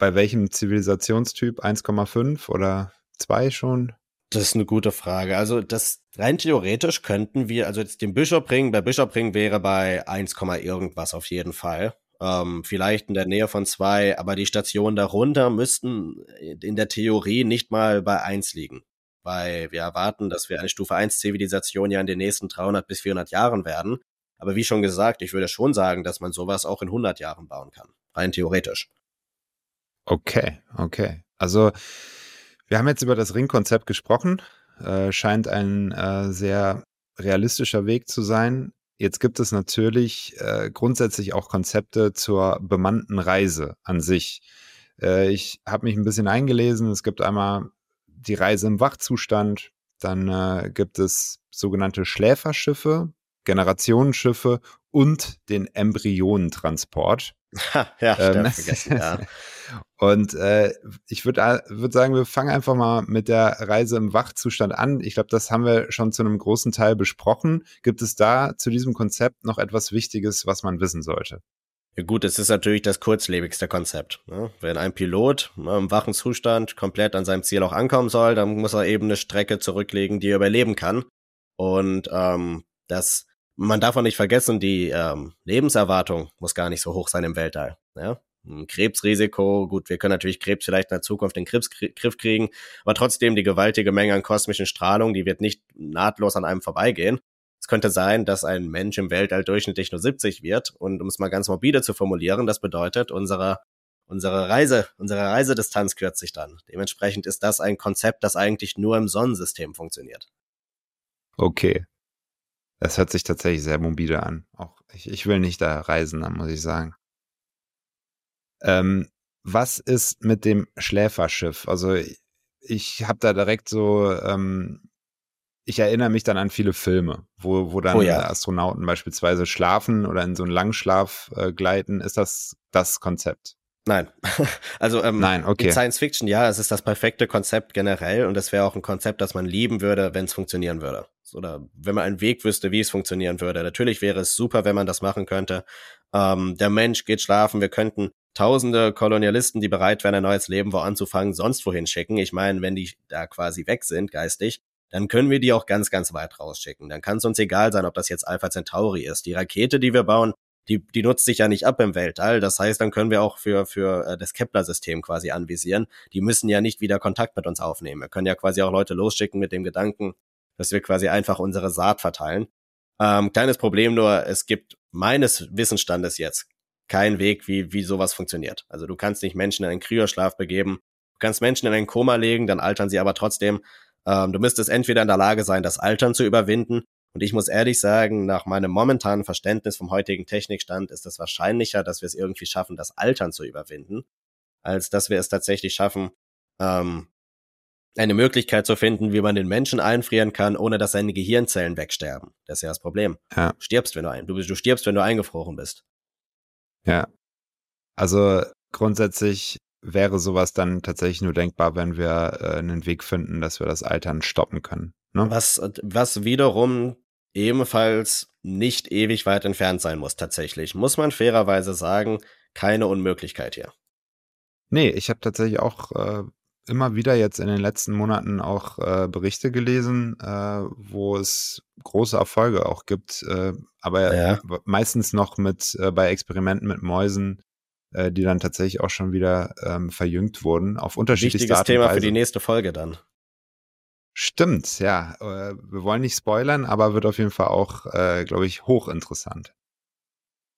bei welchem Zivilisationstyp? 1,5 oder 2 schon? Das ist eine gute Frage. Also das rein theoretisch könnten wir, also jetzt den Bischofring, bei Bischofring wäre bei 1, irgendwas auf jeden Fall. Ähm, vielleicht in der Nähe von zwei, aber die Stationen darunter müssten in der Theorie nicht mal bei 1 liegen. Weil wir erwarten, dass wir eine Stufe 1 Zivilisation ja in den nächsten 300 bis 400 Jahren werden. Aber wie schon gesagt, ich würde schon sagen, dass man sowas auch in 100 Jahren bauen kann. Rein theoretisch. Okay, okay. Also wir haben jetzt über das Ringkonzept gesprochen. Äh, scheint ein äh, sehr realistischer Weg zu sein. Jetzt gibt es natürlich äh, grundsätzlich auch Konzepte zur bemannten Reise an sich. Äh, ich habe mich ein bisschen eingelesen. Es gibt einmal die Reise im Wachzustand, dann äh, gibt es sogenannte Schläferschiffe, Generationenschiffe und den Embryonentransport. Ja, Ähm, ähm, vergessen, ja. Und äh, ich würde würd sagen, wir fangen einfach mal mit der Reise im Wachzustand an. Ich glaube, das haben wir schon zu einem großen Teil besprochen. Gibt es da zu diesem Konzept noch etwas Wichtiges, was man wissen sollte? Ja gut, es ist natürlich das kurzlebigste Konzept. Ne? Wenn ein Pilot ne, im wachen Zustand komplett an seinem Ziel auch ankommen soll, dann muss er eben eine Strecke zurücklegen, die er überleben kann. Und ähm, das, man darf auch nicht vergessen, die ähm, Lebenserwartung muss gar nicht so hoch sein im Weltall. Ja? Ein Krebsrisiko, gut, wir können natürlich Krebs vielleicht in der Zukunft in den Griff, kriegen, aber trotzdem die gewaltige Menge an kosmischen Strahlung, die wird nicht nahtlos an einem vorbeigehen. Könnte sein, dass ein Mensch im Weltall durchschnittlich nur 70 wird. Und um es mal ganz morbide zu formulieren, das bedeutet, unsere, unsere Reise, unsere Reisedistanz kürzt sich dann. Dementsprechend ist das ein Konzept, das eigentlich nur im Sonnensystem funktioniert. Okay. Das hört sich tatsächlich sehr morbide an. Auch ich, ich will nicht da reisen, muss ich sagen. Ähm, was ist mit dem Schläferschiff? Also ich, ich habe da direkt so, ähm, ich erinnere mich dann an viele Filme, wo, wo dann Oh ja. Astronauten beispielsweise schlafen oder in so einen Langschlaf äh, gleiten. Ist das das Konzept? Nein. Also ähm, Nein, in okay. Science Fiction, ja, es ist das perfekte Konzept generell und es wäre auch ein Konzept, das man lieben würde, wenn es funktionieren würde. Oder wenn man einen Weg wüsste, wie es funktionieren würde. Natürlich wäre es super, wenn man das machen könnte. Ähm, der Mensch geht schlafen, wir könnten tausende Kolonialisten, die bereit wären, ein neues Leben wo anzufangen, sonst wohin schicken. Ich meine, wenn die da quasi weg sind, geistig, dann können wir die auch ganz, ganz weit rausschicken. Dann kann es uns egal sein, ob das jetzt Alpha Centauri ist. Die Rakete, die wir bauen, die, die nutzt sich ja nicht ab im Weltall. Das heißt, dann können wir auch für, für äh, das Kepler-System quasi anvisieren. Die müssen ja nicht wieder Kontakt mit uns aufnehmen. Wir können ja quasi auch Leute losschicken mit dem Gedanken, dass wir quasi einfach unsere Saat verteilen. Ähm, kleines Problem nur, es gibt meines Wissensstandes jetzt keinen Weg, wie, wie sowas funktioniert. Also du kannst nicht Menschen in einen Kryoschlaf begeben, du kannst Menschen in ein Koma legen, dann altern sie aber trotzdem. Ähm, du müsstest entweder in der Lage sein, das Altern zu überwinden. Und ich muss ehrlich sagen, nach meinem momentanen Verständnis vom heutigen Technikstand ist es wahrscheinlicher, dass wir es irgendwie schaffen, das Altern zu überwinden, als dass wir es tatsächlich schaffen, ähm, eine Möglichkeit zu finden, wie man den Menschen einfrieren kann, ohne dass seine Gehirnzellen wegsterben. Das ist ja das Problem. Ja. Du stirbst, wenn du ein, du, du stirbst, wenn du eingefroren bist. Ja. Also grundsätzlich wäre sowas dann tatsächlich nur denkbar, wenn wir äh, einen Weg finden, dass wir das Altern stoppen können. Ne? Was, was wiederum ebenfalls nicht ewig weit entfernt sein muss, tatsächlich. Muss man fairerweise sagen, keine Unmöglichkeit hier. Nee, ich habe tatsächlich auch äh, immer wieder jetzt in den letzten Monaten auch äh, Berichte gelesen, äh, wo es große Erfolge auch gibt, äh, aber Ja. meistens noch mit äh, bei Experimenten mit Mäusen, äh, die dann tatsächlich auch schon wieder ähm, verjüngt wurden auf unterschiedlichste Wichtiges Art Thema für die nächste Folge dann. Stimmt, ja. Äh, wir wollen nicht spoilern, aber wird auf jeden Fall auch, äh, glaube ich, hochinteressant.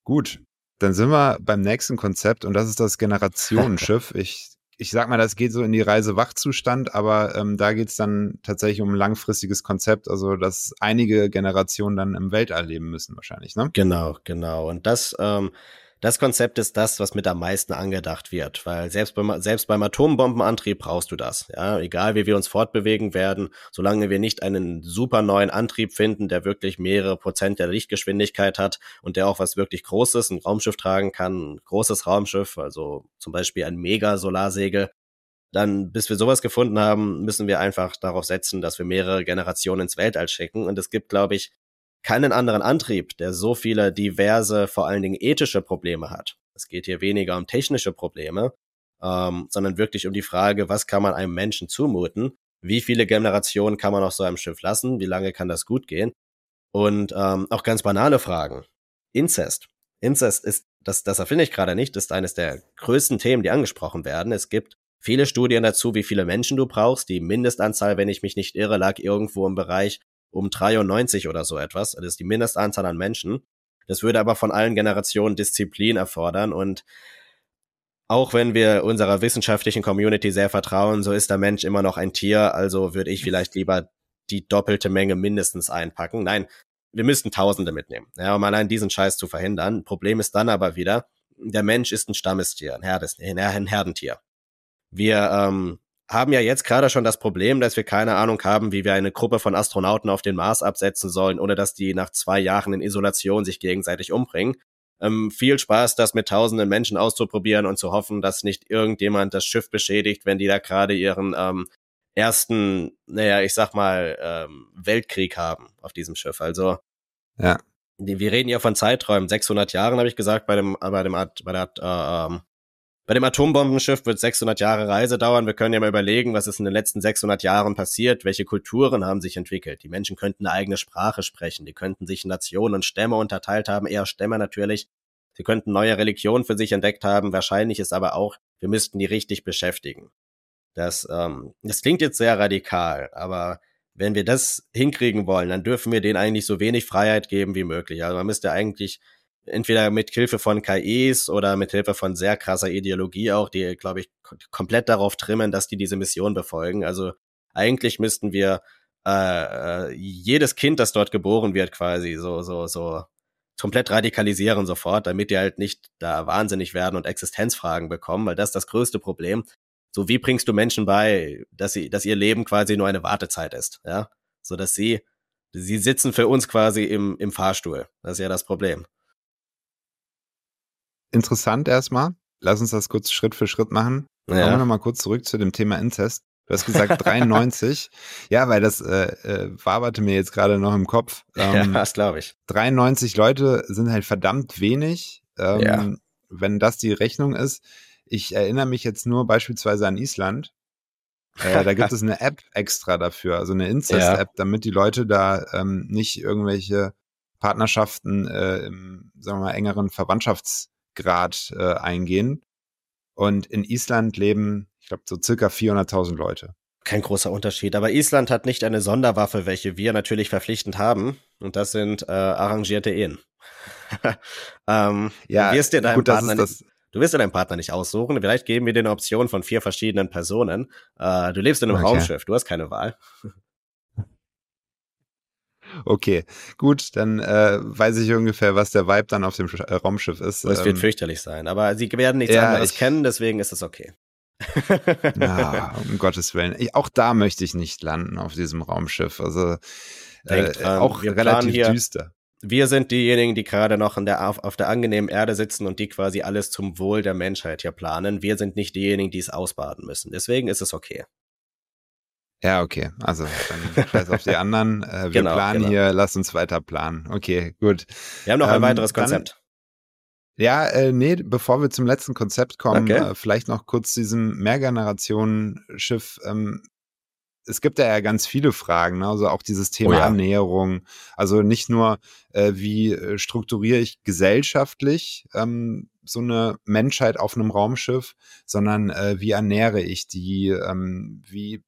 Gut, dann sind wir beim nächsten Konzept und das ist das Generationenschiff. ich, ich sag mal, das geht so in die Reise Wachzustand, aber ähm, da geht's dann tatsächlich um ein langfristiges Konzept, also dass einige Generationen dann im Weltall leben müssen wahrscheinlich, ne? Genau, genau. Und das ähm, das Konzept ist das, was mit am meisten angedacht wird, weil selbst beim, selbst beim Atombombenantrieb brauchst du das. Ja, egal wie wir uns fortbewegen werden, solange wir nicht einen super neuen Antrieb finden, der wirklich mehrere Prozent der Lichtgeschwindigkeit hat und der auch was wirklich Großes, ein Raumschiff tragen kann, ein großes Raumschiff, also zum Beispiel ein Mega-Solarsegel, dann, bis wir sowas gefunden haben, müssen wir einfach darauf setzen, dass wir mehrere Generationen ins Weltall schicken. Und es gibt, glaube ich, keinen anderen Antrieb, der so viele diverse, vor allen Dingen ethische Probleme hat. Es geht hier weniger um technische Probleme, ähm, sondern wirklich um die Frage, was kann man einem Menschen zumuten? Wie viele Generationen kann man auf so einem Schiff lassen? Wie lange kann das gut gehen? Und ähm, auch ganz banale Fragen. Inzest. Inzest ist, das, das erfinde ich gerade nicht, ist eines der größten Themen, die angesprochen werden. Es gibt viele Studien dazu, wie viele Menschen du brauchst. Die Mindestanzahl, wenn ich mich nicht irre, lag irgendwo im Bereich um 93 oder so etwas. Das ist die Mindestanzahl an Menschen. Das würde aber von allen Generationen Disziplin erfordern und auch wenn wir unserer wissenschaftlichen Community sehr vertrauen, so ist der Mensch immer noch ein Tier, also würde ich vielleicht lieber die doppelte Menge mindestens einpacken. Nein, wir müssten Tausende mitnehmen, ja, um allein diesen Scheiß zu verhindern. Problem ist dann aber wieder, der Mensch ist ein Stammestier, ein, Herdes, ein Herdentier. Wir ähm, haben ja jetzt gerade schon das Problem, dass wir keine Ahnung haben, wie wir eine Gruppe von Astronauten auf den Mars absetzen sollen, ohne dass die nach zwei Jahren in Isolation sich gegenseitig umbringen. Ähm, viel Spaß, das mit tausenden Menschen auszuprobieren und zu hoffen, dass nicht irgendjemand das Schiff beschädigt, wenn die da gerade ihren ähm, ersten, naja, ich sag mal, ähm, Weltkrieg haben auf diesem Schiff. Also, ja. wir reden ja von Zeiträumen. 600 Jahren, habe ich gesagt, bei dem, bei dem, bei der, äh, ähm, bei dem Atombombenschiff wird 600 Jahre Reise dauern. Wir können ja mal überlegen, was ist in den letzten 600 Jahren passiert, welche Kulturen haben sich entwickelt. Die Menschen könnten eine eigene Sprache sprechen, die könnten sich Nationen und Stämme unterteilt haben, eher Stämme natürlich. Sie könnten neue Religionen für sich entdeckt haben. Wahrscheinlich ist aber auch, wir müssten die richtig beschäftigen. Das, ähm, das klingt jetzt sehr radikal, aber wenn wir das hinkriegen wollen, dann dürfen wir denen eigentlich so wenig Freiheit geben wie möglich. Also man müsste eigentlich entweder mit Hilfe von KIs oder mit Hilfe von sehr krasser Ideologie auch, die, glaube ich, komplett darauf trimmen, dass die diese Mission befolgen. Also eigentlich müssten wir äh, äh, jedes Kind, das dort geboren wird, quasi so, so, so komplett radikalisieren sofort, damit die halt nicht da wahnsinnig werden und Existenzfragen bekommen, weil das ist das größte Problem. So, wie bringst du Menschen bei, dass sie, dass ihr Leben quasi nur eine Wartezeit ist, ja? So dass sie, sie sitzen für uns quasi im, im Fahrstuhl. Das ist ja das Problem interessant erstmal. Lass uns das kurz Schritt für Schritt machen. Ja. Kommen wir nochmal kurz zurück zu dem Thema Incest. Du hast gesagt 93. ja, weil das äh, äh, waberte mir jetzt gerade noch im Kopf. Ähm, ja, das glaube ich. 93 Leute sind halt verdammt wenig, ähm, ja. wenn das die Rechnung ist. Ich erinnere mich jetzt nur beispielsweise an Island. Äh, da gibt es eine App extra dafür, also eine Incest-App, ja. damit die Leute da ähm, nicht irgendwelche Partnerschaften äh, im, sagen wir mal, engeren Verwandtschafts- Grad äh, eingehen. Und in Island leben, ich glaube, so circa 400.000 Leute. Kein großer Unterschied. Aber Island hat nicht eine Sonderwaffe, welche wir natürlich verpflichtend haben. Und das sind äh, arrangierte Ehen. ähm, ja, du wirst dir deinen gut, Partner nicht, du wirst dir deinen Partner nicht aussuchen. Vielleicht geben wir dir eine Option von vier verschiedenen Personen. Äh, du lebst in einem okay. Raumschiff, du hast keine Wahl. Okay, gut, dann äh, weiß ich ungefähr, was der Vibe dann auf dem äh, Raumschiff ist. Es wird ähm, fürchterlich sein, aber sie werden nichts ja, anderes ich, kennen, deswegen ist es okay. ja, um Gottes Willen. Ich, auch da möchte ich nicht landen auf diesem Raumschiff. Also äh, auch relativ hier, düster. Wir sind diejenigen, die gerade noch der, auf, auf der angenehmen Erde sitzen und die quasi alles zum Wohl der Menschheit hier planen. Wir sind nicht diejenigen, die es ausbaden müssen. Deswegen ist es okay. Ja, okay. Also dann scheiß auf die anderen. Äh, wir genau, planen genau. hier, lass uns weiter planen. Okay, gut. Wir haben noch ein ähm, weiteres Konzept. Dann, ja, äh, nee, bevor wir zum letzten Konzept kommen, okay. äh, vielleicht noch kurz diesem Mehrgenerationen-Schiff. Ähm, es gibt ja, ja ganz viele Fragen, ne? also auch dieses Thema oh ja. Ernährung. Also nicht nur, äh, wie äh, strukturiere ich gesellschaftlich ähm, so eine Menschheit auf einem Raumschiff, sondern äh, wie ernähre ich die, ähm, wie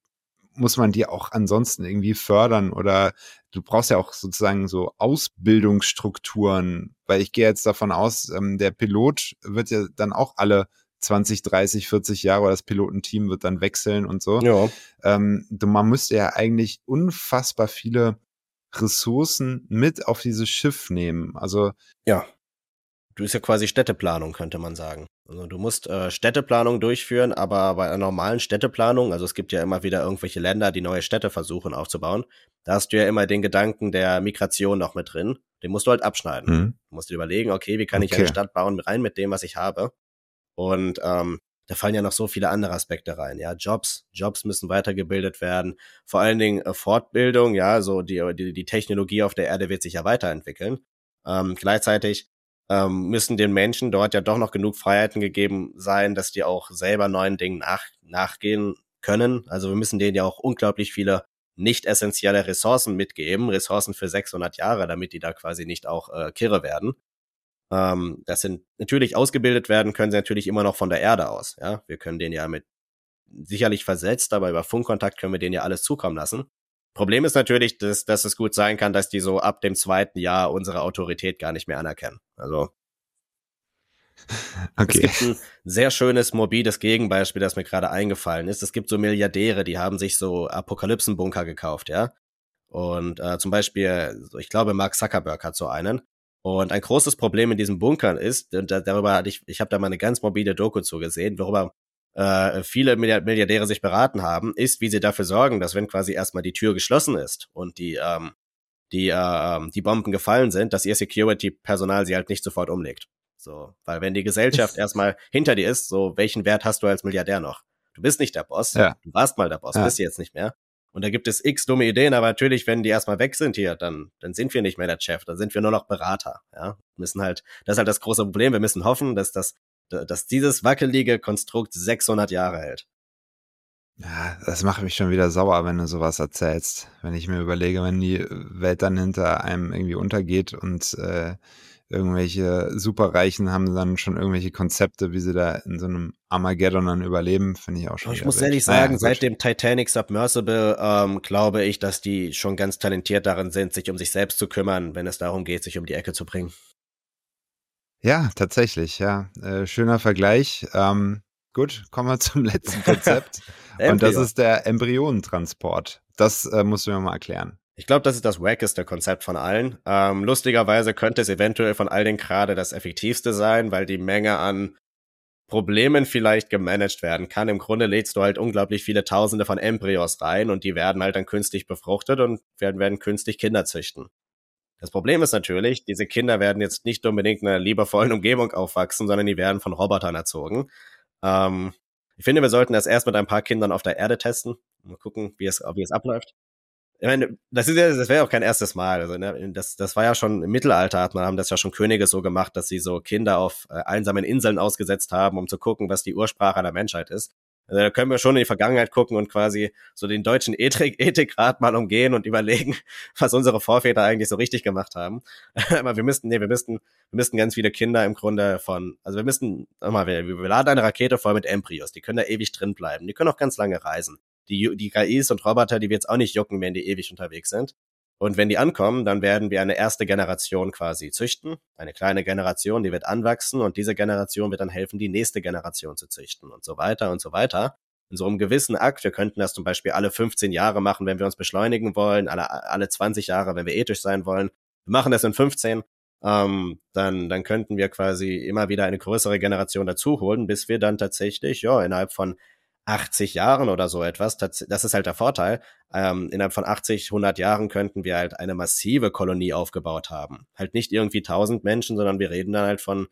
muss man die auch ansonsten irgendwie fördern oder du brauchst ja auch sozusagen so Ausbildungsstrukturen, weil ich gehe jetzt davon aus, ähm, der Pilot wird ja dann auch alle 20, 30, 40 Jahre oder das Pilotenteam wird dann wechseln und so. Ja. Ähm, man müsste ja eigentlich unfassbar viele Ressourcen mit auf dieses Schiff nehmen. Also Ja. Du bist ja quasi Städteplanung, könnte man sagen. Also du musst äh, Städteplanung durchführen, aber bei einer normalen Städteplanung, also es gibt ja immer wieder irgendwelche Länder, die neue Städte versuchen aufzubauen, da hast du ja immer den Gedanken der Migration noch mit drin. Den musst du halt abschneiden. Mhm. Du musst dir überlegen, okay, wie kann ich eine Okay. Stadt bauen, rein mit dem, was ich habe. Und ähm, da fallen ja noch so viele andere Aspekte rein. Ja, Jobs, Jobs müssen weitergebildet werden. Vor allen Dingen äh, Fortbildung, ja, so die, die, die Technologie auf der Erde wird sich ja weiterentwickeln. Ähm, gleichzeitig ähm, müssen den Menschen dort ja doch noch genug Freiheiten gegeben sein, dass die auch selber neuen Dingen nach, nachgehen können. Also wir müssen denen ja auch unglaublich viele nicht essentielle Ressourcen mitgeben, Ressourcen für 600 Jahre, damit die da quasi nicht auch äh, kirre werden. Ähm, das sind natürlich ausgebildet werden können sie natürlich immer noch von der Erde aus. Ja, wir können den ja mit sicherlich versetzt, aber über Funkkontakt können wir denen ja alles zukommen lassen. Problem ist natürlich, dass, dass es gut sein kann, dass die so ab dem zweiten Jahr unsere Autorität gar nicht mehr anerkennen. Also Okay. es gibt ein sehr schönes, morbides Gegenbeispiel, das mir gerade eingefallen ist. Es gibt so Milliardäre, die haben sich so Apokalypsenbunker gekauft, ja. Und äh, zum Beispiel, ich glaube, Mark Zuckerberg hat so einen. Und ein großes Problem in diesen Bunkern ist, und da, darüber hatte ich, ich habe da mal eine ganz morbide Doku zugesehen, worüber äh, viele Milliard- Milliardäre sich beraten haben, ist, wie sie dafür sorgen, dass wenn quasi erstmal die Tür geschlossen ist und die ähm, die äh, die Bomben gefallen sind, dass ihr Security-Personal sie halt nicht sofort umlegt. So, weil wenn die Gesellschaft erstmal hinter dir ist, so welchen Wert hast du als Milliardär noch? Du bist nicht der Boss, Ja. du warst mal der Boss, Ja. bist du jetzt nicht mehr. Und da gibt es x dumme Ideen, aber natürlich, wenn die erstmal weg sind hier, dann, dann sind wir nicht mehr der Chef, dann sind wir nur noch Berater. Ja, müssen halt, das ist halt das große Problem. Wir müssen hoffen, dass das, dass dieses wackelige Konstrukt 600 Jahre hält. Ja, das macht mich schon wieder sauer, wenn du sowas erzählst. Wenn ich mir überlege, wenn die Welt dann hinter einem irgendwie untergeht und äh, irgendwelche Superreichen haben dann schon irgendwelche Konzepte, wie sie da in so einem Armageddon dann überleben, finde ich auch schon. Ich muss wild. ehrlich Naja, sagen, gut. seit dem Titanic Submersible ähm, glaube ich, dass die schon ganz talentiert darin sind, sich um sich selbst zu kümmern, wenn es darum geht, sich um die Ecke zu bringen. Ja, tatsächlich, ja. Äh, schöner Vergleich. Ähm, gut, kommen wir zum letzten Konzept. und das ist der Embryonentransport. Das äh, musst du mir mal erklären. Ich glaube, das ist das wackeste Konzept von allen. Ähm, lustigerweise könnte es eventuell von all den gerade das effektivste sein, weil die Menge an Problemen vielleicht gemanagt werden kann. Im Grunde lädst du halt unglaublich viele Tausende von Embryos rein und die werden halt dann künstlich befruchtet und werden, werden künstlich Kinder züchten. Das Problem ist natürlich, diese Kinder werden jetzt nicht unbedingt in einer liebevollen Umgebung aufwachsen, sondern die werden von Robotern erzogen. Ähm, ich finde, wir sollten das erst mit ein paar Kindern auf der Erde testen. Mal gucken, wie es, wie es abläuft. Ich meine, das ist ja, das wäre auch kein erstes Mal. Also, ne, das, das war ja schon im Mittelalter, hat man, haben das ja schon Könige so gemacht, dass sie so Kinder auf äh, einsamen Inseln ausgesetzt haben, um zu gucken, was die Ursprache der Menschheit ist. Also, da können wir schon in die Vergangenheit gucken und quasi so den deutschen Ethik, Ethikrat mal umgehen und überlegen, was unsere Vorväter eigentlich so richtig gemacht haben. Aber wir müssten, nee, wir müssten, wir müssten ganz viele Kinder im Grunde von, also wir müssten, mal, wir, wir laden eine Rakete voll mit Embryos, die können da ewig drin bleiben, die können auch ganz lange reisen. Die, die KIs und Roboter, die wird's auch nicht jucken, wenn die ewig unterwegs sind. Und wenn die ankommen, dann werden wir eine erste Generation quasi züchten. Eine kleine Generation, die wird anwachsen und diese Generation wird dann helfen, die nächste Generation zu züchten und so weiter und so weiter. In so einem gewissen Akt, wir könnten das zum Beispiel alle 15 Jahre machen, wenn wir uns beschleunigen wollen, alle, alle 20 Jahre, wenn wir ethisch sein wollen. Wir machen das in 15, ähm, dann, dann könnten wir quasi immer wieder eine größere Generation dazu holen, bis wir dann tatsächlich, ja, innerhalb von 80 Jahren oder so etwas, das ist halt der Vorteil, ähm, innerhalb von 80, 100 Jahren könnten wir halt eine massive Kolonie aufgebaut haben. Halt nicht irgendwie 1000 Menschen, sondern wir reden dann halt von,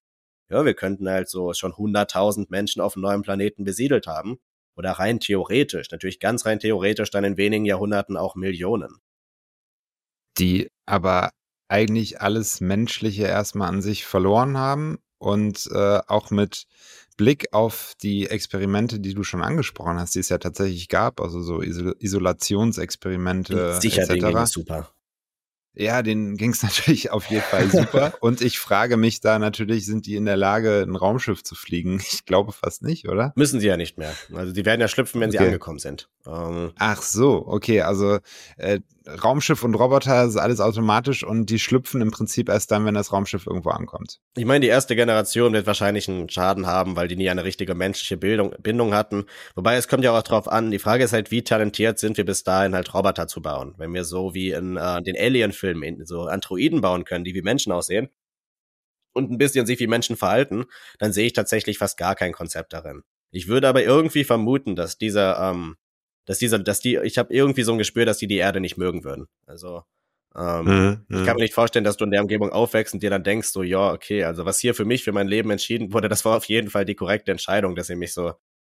ja, wir könnten halt so schon 100.000 Menschen auf einem neuen Planeten besiedelt haben. Oder rein theoretisch, natürlich ganz rein theoretisch dann in wenigen Jahrhunderten auch Millionen. Die aber eigentlich alles Menschliche erstmal an sich verloren haben und äh, auch mit Blick auf die Experimente, die du schon angesprochen hast, die es ja tatsächlich gab, also so Isol Isolationsexperimente Sicher, etc. super. Ja, denen ging es natürlich auf jeden Fall super. Und ich frage mich da natürlich, sind die in der Lage, ein Raumschiff zu fliegen? Ich glaube fast nicht, oder? Müssen sie ja nicht mehr. Also die werden ja schlüpfen, wenn sie Okay. angekommen sind. Ähm, Ach so, okay, also äh, Raumschiff und Roboter ist alles automatisch und die schlüpfen im Prinzip erst dann, wenn das Raumschiff irgendwo ankommt. ich meine, die erste Generation wird wahrscheinlich einen Schaden haben, weil die nie eine richtige menschliche Bildung, Bindung hatten. Wobei es kommt ja auch drauf an, die Frage ist halt, wie talentiert sind wir bis dahin halt Roboter zu bauen? Wenn wir so wie in äh, den Alien-Filmen so Androiden bauen können, die wie Menschen aussehen und ein bisschen sich wie Menschen verhalten, dann sehe ich tatsächlich fast gar kein Konzept darin. Ich würde aber irgendwie vermuten, dass dieser, ähm, dass dieser, dass die, ich habe irgendwie so ein Gespür, dass die die Erde nicht mögen würden. Also ähm, ich kann mir nicht vorstellen, dass du in der Umgebung aufwächst und dir dann denkst, so, ja, okay, also was hier für mich, für mein Leben entschieden wurde, das war auf jeden Fall die korrekte Entscheidung, dass ihr mich so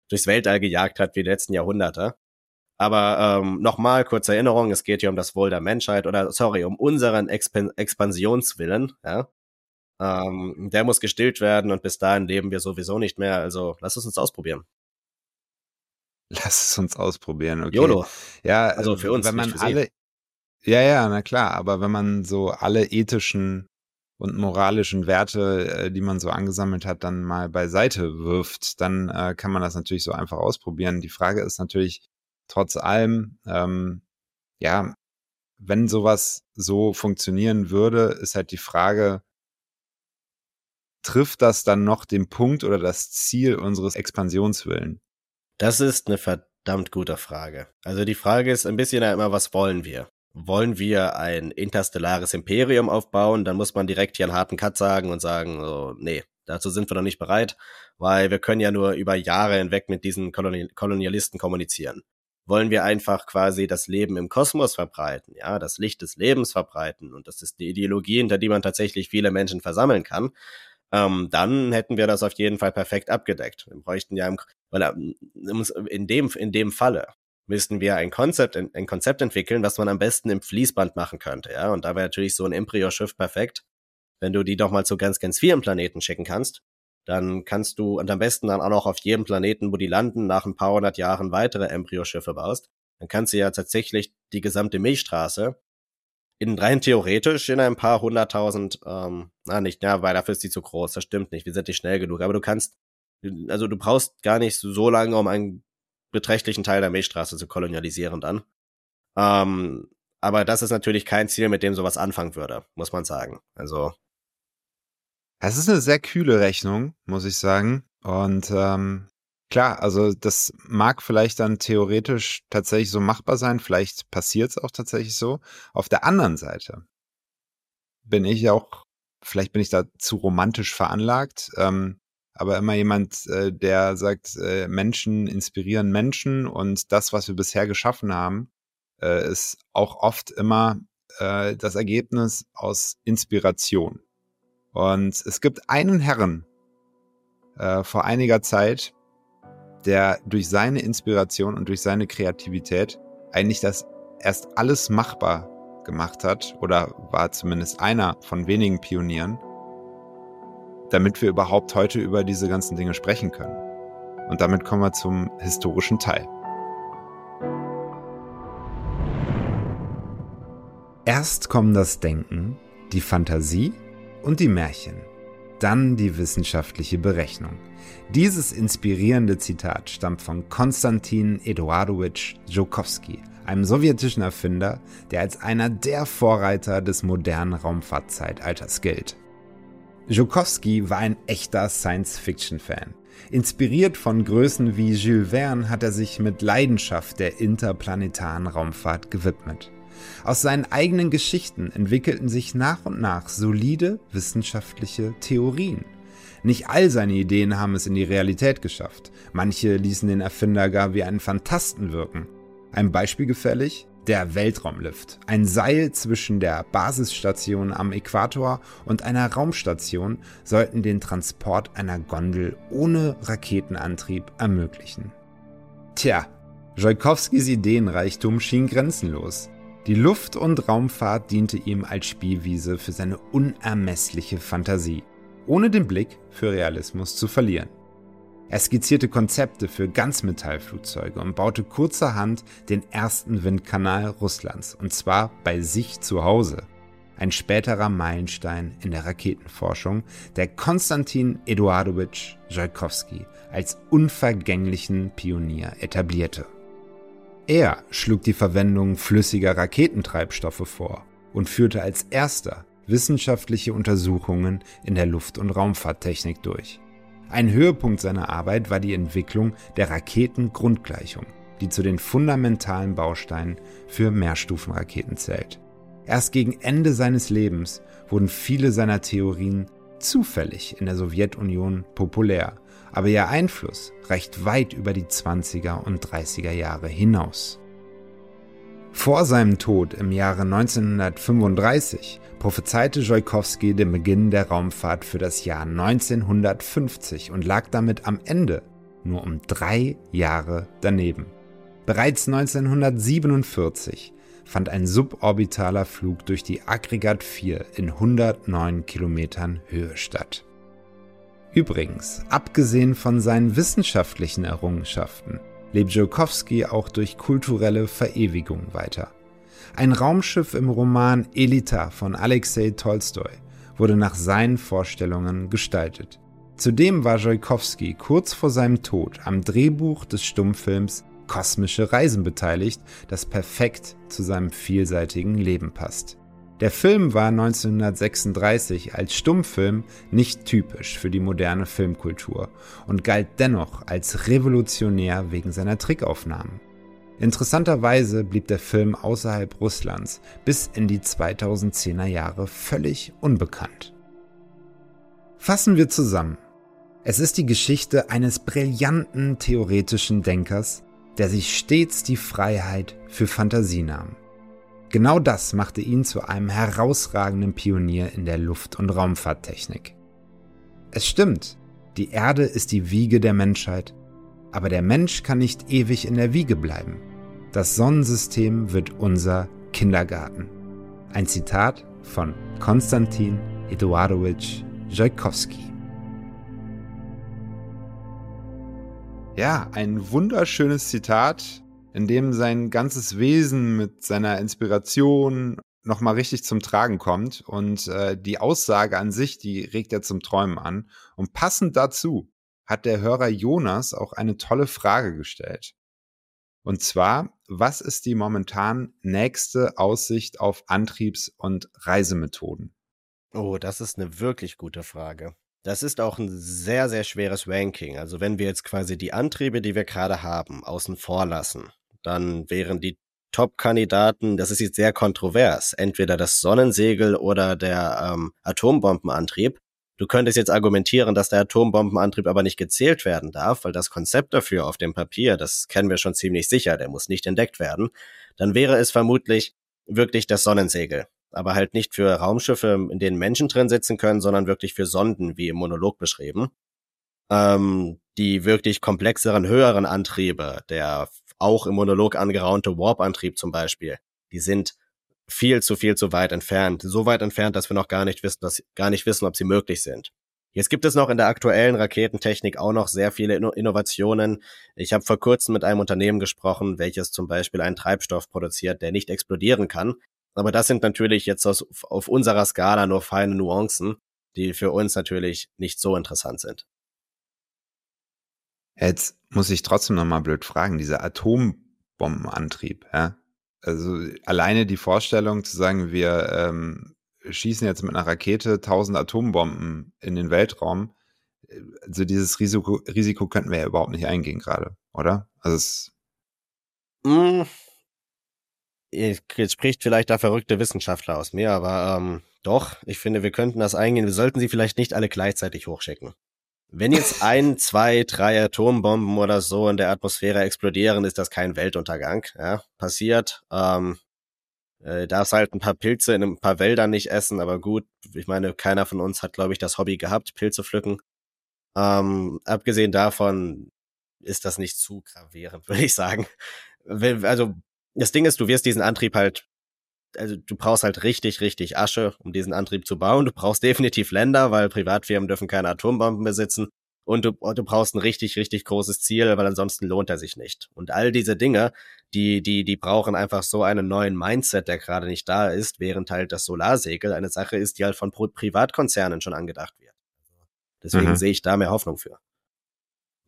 durchs Weltall gejagt hat wie die letzten Jahrhunderte. Aber ähm, nochmal kurze Erinnerung, es geht hier um das Wohl der Menschheit oder, sorry, um unseren Expan Expansionswillen, ja. Ähm, der muss gestillt werden und bis dahin leben wir sowieso nicht mehr, also lass es uns ausprobieren. Lass es uns ausprobieren, okay. YOLO. Ja, Also für uns, wenn man alle, ja, ja, na klar, aber wenn man so alle ethischen und moralischen Werte, äh, die man so angesammelt hat, dann mal beiseite wirft, dann äh, kann man das natürlich so einfach ausprobieren. Die Frage ist natürlich trotz allem, ähm, ja, wenn sowas so funktionieren würde, ist halt die Frage, trifft das dann noch den Punkt oder das Ziel unseres Expansionswillen? Das ist eine verdammt gute Frage. Also die Frage ist ein bisschen ja immer, was wollen wir? Wollen wir ein interstellares Imperium aufbauen? Dann muss man direkt hier einen harten Cut sagen und sagen, so, nee, dazu sind wir noch nicht bereit, weil wir können ja nur über Jahre hinweg mit diesen Koloni Kolonialisten kommunizieren. Wollen wir einfach quasi das Leben im Kosmos verbreiten, ja, das Licht des Lebens verbreiten und das ist die Ideologie, hinter die man tatsächlich viele Menschen versammeln kann, ähm, dann hätten wir das auf jeden Fall perfekt abgedeckt. Wir bräuchten ja im, weil ähm, in dem, in dem Falle müssten wir ein Konzept, ein Konzept entwickeln, was man am besten im Fließband machen könnte, ja. Und da wäre natürlich so ein Embryo-Schiff perfekt. Wenn du die doch mal zu ganz, ganz vielen Planeten schicken kannst, dann kannst du und am besten dann auch noch auf jedem Planeten, wo die landen, nach ein paar hundert Jahren weitere Embryoschiffe baust, dann kannst du ja tatsächlich die gesamte Milchstraße in rein theoretisch in ein paar hunderttausend, ähm, na nicht, ja, weil dafür ist die zu groß, das stimmt nicht, wir sind nicht schnell genug, aber du kannst, also du brauchst gar nicht so lange, um einen beträchtlichen Teil der Milchstraße zu kolonialisieren dann. Ähm, aber das ist natürlich kein Ziel, mit dem sowas anfangen würde, muss man sagen. Also Es ist eine sehr kühle Rechnung, muss ich sagen. Und ähm, klar, also das mag vielleicht dann theoretisch tatsächlich so machbar sein, vielleicht passiert es auch tatsächlich so. Auf der anderen Seite bin ich auch, vielleicht bin ich da zu romantisch veranlagt, ähm, aber immer jemand, äh, der sagt, äh, Menschen inspirieren Menschen und das, was wir bisher geschaffen haben, äh, ist auch oft immer äh, das Ergebnis aus Inspiration. Und es gibt einen Herren äh, vor einiger Zeit, der durch seine Inspiration und durch seine Kreativität eigentlich das erst alles machbar gemacht hat oder war zumindest einer von wenigen Pionieren, damit wir überhaupt heute über diese ganzen Dinge sprechen können. Und damit kommen wir zum historischen Teil. Erst kommen das Denken, die Fantasie und die Märchen, dann die wissenschaftliche Berechnung. Dieses inspirierende Zitat stammt von Konstantin Eduardowitsch Joukowski, einem sowjetischen Erfinder, der als einer der Vorreiter des modernen Raumfahrtzeitalters gilt. Joukowski war ein echter Science-Fiction-Fan. Inspiriert von Größen wie Jules Verne hat er sich mit Leidenschaft der interplanetaren Raumfahrt gewidmet. Aus seinen eigenen Geschichten entwickelten sich nach und nach solide wissenschaftliche Theorien. Nicht all seine Ideen haben es in die Realität geschafft. Manche ließen den Erfinder gar wie einen Fantasten wirken. Ein Beispiel gefällig? Der Weltraumlift. Ein Seil zwischen der Basisstation am Äquator und einer Raumstation sollten den Transport einer Gondel ohne Raketenantrieb ermöglichen. Tja, Joikowskis Ideenreichtum schien grenzenlos. Die Luft- und Raumfahrt diente ihm als Spielwiese für seine unermessliche Fantasie, ohne den Blick für Realismus zu verlieren. Er skizzierte Konzepte für Ganzmetallflugzeuge und baute kurzerhand den ersten Windkanal Russlands, und zwar bei sich zu Hause. ein späterer Meilenstein in der Raketenforschung, der Konstantin Eduardowitsch Tschaikowski als unvergänglichen Pionier etablierte. Er schlug die Verwendung flüssiger Raketentreibstoffe vor und führte als erster wissenschaftliche Untersuchungen in der Luft- und Raumfahrttechnik durch. Ein Höhepunkt seiner Arbeit war die Entwicklung der Raketengrundgleichung, die zu den fundamentalen Bausteinen für Mehrstufenraketen zählt. Erst gegen Ende seines Lebens wurden viele seiner Theorien zufällig in der Sowjetunion populär, aber ihr Einfluss reicht weit über die 20er und 30er Jahre hinaus. Vor seinem Tod im Jahre 1935 prophezeite Joikowski den Beginn der Raumfahrt für das Jahr 1950 und lag damit am Ende nur um drei Jahre daneben. Bereits 1947 fand ein suborbitaler Flug durch die Aggregat 4 in 109 Kilometern Höhe statt. Übrigens, abgesehen von seinen wissenschaftlichen Errungenschaften, lebt Joukowski auch durch kulturelle Verewigung weiter. Ein Raumschiff im Roman Elita von Alexei Tolstoi wurde nach seinen Vorstellungen gestaltet. Zudem war Joukowski kurz vor seinem Tod am Drehbuch des Stummfilms Kosmische Reisen beteiligt, das perfekt zu seinem vielseitigen Leben passt. Der Film war 1936 als Stummfilm nicht typisch für die moderne Filmkultur und galt dennoch als revolutionär wegen seiner Trickaufnahmen. Interessanterweise blieb der Film außerhalb Russlands bis in die 2010er Jahre völlig unbekannt. Fassen wir zusammen. Es ist die Geschichte eines brillanten theoretischen Denkers, der sich stets die Freiheit für Fantasie nahm. Genau das machte ihn zu einem herausragenden Pionier in der Luft- und Raumfahrttechnik. Es stimmt, die Erde ist die Wiege der Menschheit aber der Mensch kann nicht ewig in der Wiege bleiben. Das Sonnensystem wird unser Kindergarten. Ein Zitat von Konstantin Eduardowitsch Tchaikovsky. Ja, ein wunderschönes Zitat, in dem sein ganzes Wesen mit seiner Inspiration nochmal richtig zum Tragen kommt. Und äh, die Aussage an sich, die regt er zum Träumen an. Und passend dazu hat der Hörer Jonas auch eine tolle Frage gestellt. Und zwar, was ist die momentan nächste Aussicht auf Antriebs- und Reisemethoden? Oh, das ist eine wirklich gute Frage. Das ist auch ein sehr, sehr schweres Ranking. Also wenn wir jetzt quasi die Antriebe, die wir gerade haben, außen vor lassen, dann wären die Top-Kandidaten, das ist jetzt sehr kontrovers, entweder das Sonnensegel oder der ähm, Atombombenantrieb. Du könntest jetzt argumentieren, dass der Atombombenantrieb aber nicht gezählt werden darf, weil das Konzept dafür auf dem Papier, das kennen wir schon ziemlich sicher, der muss nicht entdeckt werden. Dann wäre es vermutlich wirklich das Sonnensegel. Aber halt nicht für Raumschiffe, in denen Menschen drin sitzen können, sondern wirklich für Sonden, wie im Monolog beschrieben. Ähm, die wirklich komplexeren, höheren Antriebe, der auch im Monolog angeraunte Warp-Antrieb zum Beispiel, die sind viel zu viel zu weit entfernt. So weit entfernt, dass wir noch gar nicht wissen, dass, gar nicht wissen, ob sie möglich sind. Jetzt gibt es noch in der aktuellen Raketentechnik auch noch sehr viele Innovationen. Ich habe vor kurzem mit einem Unternehmen gesprochen, welches zum Beispiel einen Treibstoff produziert, der nicht explodieren kann. Aber das sind natürlich jetzt aus, auf unserer Skala nur feine Nuancen, die für uns natürlich nicht so interessant sind. Jetzt muss ich trotzdem nochmal blöd fragen, dieser Atombombenantrieb, ja, also alleine die Vorstellung zu sagen, wir ähm, schießen jetzt mit einer Rakete tausend Atombomben in den Weltraum, also dieses Risiko, Risiko könnten wir ja überhaupt nicht eingehen gerade, oder? Also es mm. Jetzt spricht vielleicht der verrückte Wissenschaftler aus mir, aber ähm, doch, ich finde, wir könnten das eingehen. Wir sollten sie vielleicht nicht alle gleichzeitig hochschicken. Wenn jetzt ein, zwei, drei Atombomben oder so in der Atmosphäre explodieren, ist das kein Weltuntergang. Ja, passiert. Ähm, äh, darfst halt ein paar Pilze in ein paar Wäldern nicht essen, aber gut, ich meine, keiner von uns hat, glaube ich, das Hobby gehabt, Pilze pflücken. Ähm, abgesehen davon ist das nicht zu gravierend, würde ich sagen. Also, das Ding ist, du wirst diesen Antrieb halt also du brauchst halt richtig, richtig Asche, um diesen Antrieb zu bauen. Du brauchst definitiv Länder, weil Privatfirmen dürfen keine Atombomben besitzen. und du, du brauchst ein richtig, richtig großes Ziel, weil ansonsten lohnt er sich nicht. Und all diese Dinge, die, die, die brauchen einfach so einen neuen Mindset, der gerade nicht da ist, während halt das Solarsegel eine Sache ist, die halt von Privatkonzernen schon angedacht wird. Deswegen mhm. sehe ich da mehr Hoffnung für.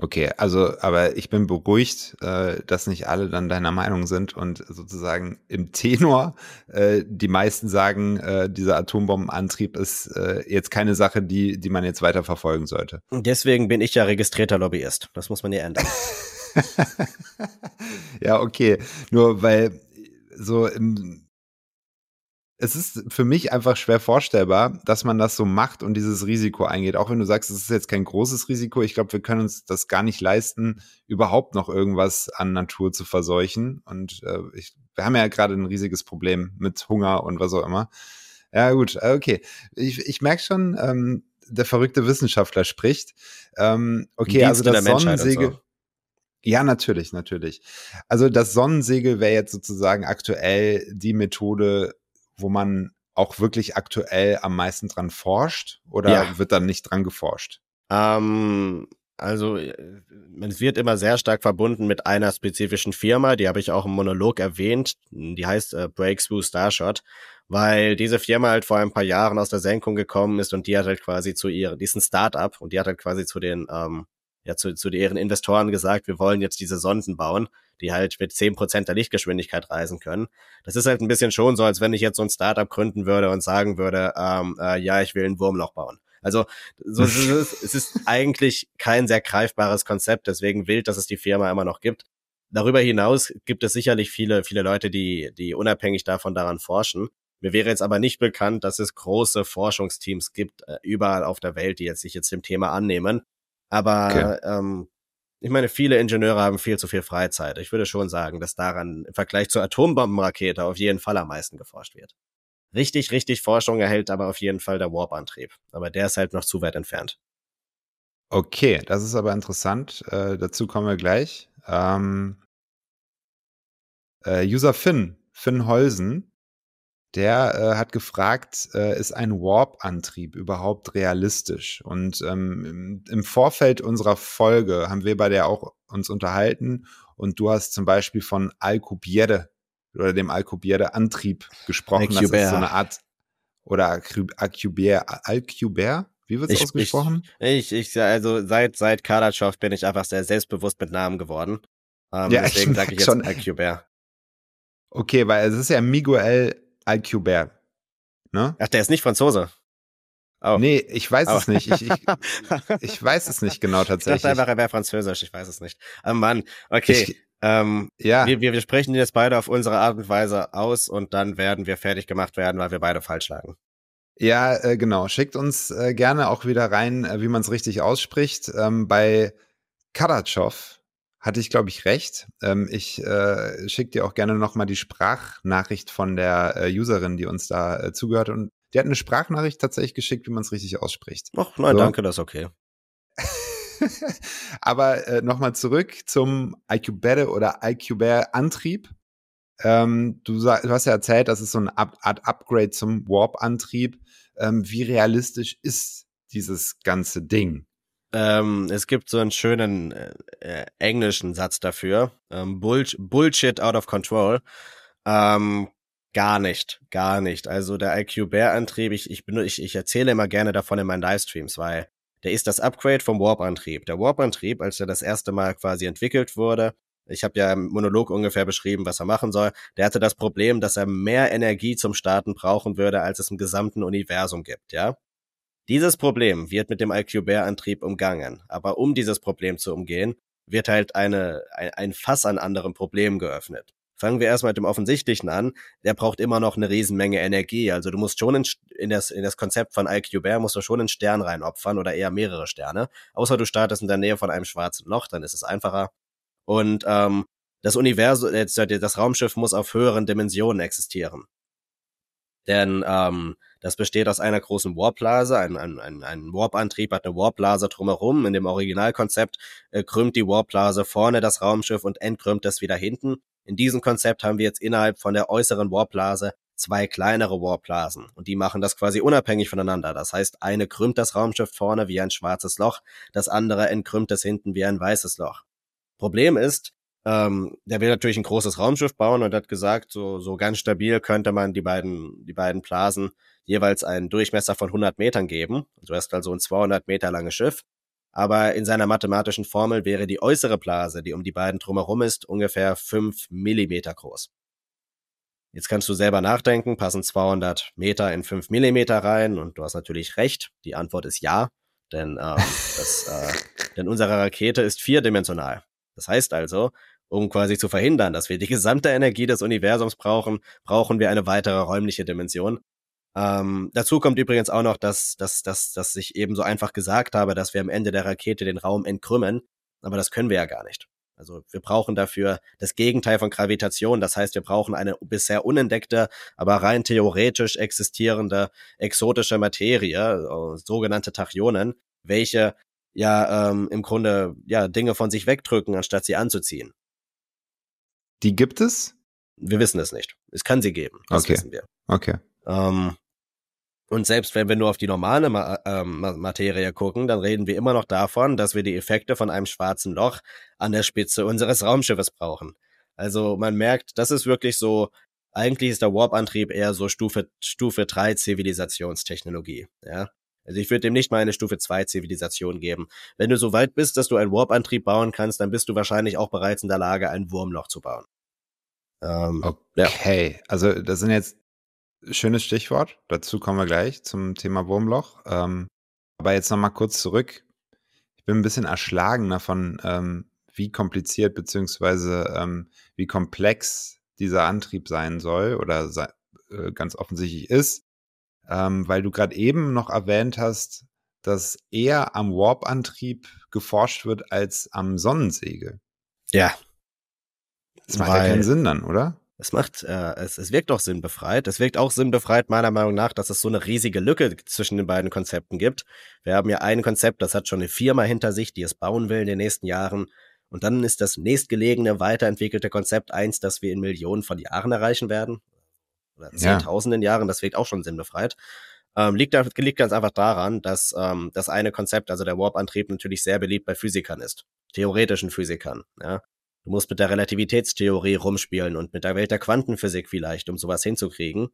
Okay, also, aber ich bin beruhigt, äh, dass nicht alle dann deiner Meinung sind und sozusagen im Tenor äh, die meisten sagen, äh, dieser Atombombenantrieb ist äh, jetzt keine Sache, die, die man jetzt weiter verfolgen sollte. Deswegen bin ich ja registrierter Lobbyist. Das muss man ja ändern. ja, okay. Nur weil so im es ist für mich einfach schwer vorstellbar, dass man das so macht und dieses Risiko eingeht. Auch wenn du sagst, es ist jetzt kein großes Risiko. Ich glaube, wir können uns das gar nicht leisten, überhaupt noch irgendwas an Natur zu verseuchen. Und äh, ich, wir haben ja gerade ein riesiges Problem mit Hunger und was auch immer. Ja, gut, äh, okay. Ich, ich merke schon, ähm, der verrückte Wissenschaftler spricht. Ähm, okay, also das Sonnensegel. So. Ja, natürlich, natürlich. Also das Sonnensegel wäre jetzt sozusagen aktuell die Methode, wo man auch wirklich aktuell am meisten dran forscht oder ja. wird dann nicht dran geforscht? Ähm, also äh, es wird immer sehr stark verbunden mit einer spezifischen Firma, die habe ich auch im Monolog erwähnt, die heißt äh, Breakthrough Starshot, weil diese Firma halt vor ein paar Jahren aus der Senkung gekommen ist und die hat halt quasi zu ihr, die ist ein Startup und die hat halt quasi zu den ähm, ja zu, zu deren Investoren gesagt, wir wollen jetzt diese Sonden bauen die halt mit zehn Prozent der Lichtgeschwindigkeit reisen können. Das ist halt ein bisschen schon so, als wenn ich jetzt so ein Startup gründen würde und sagen würde, ähm, äh, ja, ich will ein Wurmloch bauen. Also so, es, ist, es ist eigentlich kein sehr greifbares Konzept, deswegen wild, dass es die Firma immer noch gibt. Darüber hinaus gibt es sicherlich viele, viele Leute, die, die unabhängig davon daran forschen. Mir wäre jetzt aber nicht bekannt, dass es große Forschungsteams gibt, äh, überall auf der Welt, die jetzt sich jetzt dem Thema annehmen. Aber okay. ähm, ich meine, viele Ingenieure haben viel zu viel Freizeit. Ich würde schon sagen, dass daran im Vergleich zur Atombombenrakete auf jeden Fall am meisten geforscht wird. Richtig, richtig Forschung erhält aber auf jeden Fall der Warp-Antrieb. Aber der ist halt noch zu weit entfernt. Okay, das ist aber interessant. Äh, dazu kommen wir gleich. Ähm, äh, User Finn, Finn Holsen, der äh, hat gefragt, äh, ist ein Warp-Antrieb überhaupt realistisch? Und ähm, im, Vorfeld unserer Folge haben wir bei der auch uns unterhalten und du hast zum Beispiel von Alcubierre oder dem Alcubierre-Antrieb gesprochen. Alcubierre. Das ist so eine Art oder Alcubierre, Alcubierre? Wie wird es ausgesprochen? Ich, ich, ich, also seit, seit Kardaschow bin ich einfach sehr selbstbewusst mit Namen geworden. Ähm, ja, deswegen sage ich jetzt schon. Alcubierre. Okay, weil es ist ja Miguel Alcubert. Ne? Ach, der ist nicht Franzose. Oh. Nee, ich weiß oh. es nicht. Ich, ich, ich, weiß es nicht genau tatsächlich. Ich dachte einfach, er wäre Französisch. Ich weiß es nicht. Oh Mann, okay. Ich, ähm, ja. Wir, wir, wir sprechen jetzt beide auf unsere Art und Weise aus und dann werden wir fertig gemacht werden, weil wir beide falsch lagen. Ja, äh, genau. Schickt uns äh, gerne auch wieder rein, äh, wie man es richtig ausspricht. Ähm, bei Karatschow hatte ich, glaube ich, recht. Ähm, ich äh, schicke dir auch gerne nochmal die Sprachnachricht von der äh, Userin, die uns da äh, zugehört. Und die hat eine Sprachnachricht tatsächlich geschickt, wie man es richtig ausspricht. Ach, nein, so. danke, das ist okay. Aber äh, nochmal zurück zum IQ-Better oder IQ-Bear-Antrieb. Ähm, du, du, hast ja erzählt, das ist so eine Art Upgrade zum Warp-Antrieb. Ähm, wie realistisch ist dieses ganze Ding? Ähm, es gibt so einen schönen äh, äh, englischen Satz dafür. Ähm, Bull Bullshit out of control. Ähm, gar nicht, gar nicht. Also der IQ Bear Antrieb, ich, ich, ich, ich erzähle immer gerne davon in meinen Livestreams, weil der ist das Upgrade vom Warp Antrieb. Der Warp Antrieb, als er das erste Mal quasi entwickelt wurde, ich habe ja im Monolog ungefähr beschrieben, was er machen soll. Der hatte das Problem, dass er mehr Energie zum Starten brauchen würde, als es im gesamten Universum gibt, ja? Dieses Problem wird mit dem Alcubierre-Antrieb umgangen, aber um dieses Problem zu umgehen, wird halt eine, ein, ein Fass an anderen Problemen geöffnet. Fangen wir erstmal mit dem Offensichtlichen an. Der braucht immer noch eine Riesenmenge Energie. Also du musst schon in, in, das, in das Konzept von Alcubierre musst du schon einen Stern reinopfern oder eher mehrere Sterne. Außer du startest in der Nähe von einem schwarzen Loch, dann ist es einfacher. Und ähm, das Universum, äh, das Raumschiff muss auf höheren Dimensionen existieren. Denn ähm, das besteht aus einer großen Warblase, ein, ein, ein, ein Warp-Antrieb hat eine Warblase drumherum. In dem Originalkonzept äh, krümmt die Warblase vorne das Raumschiff und entkrümmt es wieder hinten. In diesem Konzept haben wir jetzt innerhalb von der äußeren Warblase zwei kleinere Warpblasen und die machen das quasi unabhängig voneinander. Das heißt, eine krümmt das Raumschiff vorne wie ein schwarzes Loch, das andere entkrümmt es hinten wie ein weißes Loch. Problem ist, ähm, der will natürlich ein großes Raumschiff bauen und hat gesagt, so, so ganz stabil könnte man die beiden, die beiden Blasen jeweils einen Durchmesser von 100 Metern geben. Du hast also ein 200 Meter langes Schiff. Aber in seiner mathematischen Formel wäre die äußere Blase, die um die beiden drumherum ist, ungefähr 5 Millimeter groß. Jetzt kannst du selber nachdenken, passen 200 Meter in 5 Millimeter rein und du hast natürlich recht. Die Antwort ist ja, denn, ähm, das, äh, denn unsere Rakete ist vierdimensional. Das heißt also, um quasi zu verhindern, dass wir die gesamte Energie des Universums brauchen, brauchen wir eine weitere räumliche Dimension. Ähm, dazu kommt übrigens auch noch, dass, dass, dass, dass ich eben so einfach gesagt habe, dass wir am Ende der Rakete den Raum entkrümmen. Aber das können wir ja gar nicht. Also wir brauchen dafür das Gegenteil von Gravitation. Das heißt, wir brauchen eine bisher unentdeckte, aber rein theoretisch existierende exotische Materie, äh, sogenannte Tachyonen, welche ja ähm, im Grunde ja Dinge von sich wegdrücken, anstatt sie anzuziehen. Die gibt es? Wir wissen es nicht. Es kann sie geben. Das okay. wissen wir. Okay. Ähm, und selbst wenn wir nur auf die normale Ma ähm, Materie gucken, dann reden wir immer noch davon, dass wir die Effekte von einem schwarzen Loch an der Spitze unseres Raumschiffes brauchen. Also man merkt, das ist wirklich so, eigentlich ist der Warp-Antrieb eher so Stufe, Stufe 3 Zivilisationstechnologie. Ja? Also ich würde dem nicht mal eine Stufe 2 Zivilisation geben. Wenn du so weit bist, dass du einen Warp-Antrieb bauen kannst, dann bist du wahrscheinlich auch bereits in der Lage, ein Wurmloch zu bauen. Ähm, okay, ja. also das sind jetzt schönes Stichwort. Dazu kommen wir gleich zum Thema Wurmloch. Ähm, aber jetzt nochmal kurz zurück. Ich bin ein bisschen erschlagen davon, ähm, wie kompliziert beziehungsweise ähm, wie komplex dieser Antrieb sein soll oder sei, äh, ganz offensichtlich ist, ähm, weil du gerade eben noch erwähnt hast, dass eher am Warp-Antrieb geforscht wird als am Sonnensegel. Ja. Das macht ja keinen Sinn dann, oder? Es macht, äh, es, es wirkt auch sinnbefreit. Es wirkt auch sinnbefreit, meiner Meinung nach, dass es so eine riesige Lücke zwischen den beiden Konzepten gibt. Wir haben ja ein Konzept, das hat schon eine Firma hinter sich, die es bauen will in den nächsten Jahren. Und dann ist das nächstgelegene, weiterentwickelte Konzept eins, das wir in Millionen von Jahren erreichen werden. Oder zehntausenden ja. Jahren, das wirkt auch schon sinnbefreit. Ähm, liegt, liegt ganz einfach daran, dass ähm, das eine Konzept, also der Warp-Antrieb, natürlich sehr beliebt bei Physikern ist. Theoretischen Physikern, ja. Du musst mit der Relativitätstheorie rumspielen und mit der Welt der Quantenphysik vielleicht, um sowas hinzukriegen.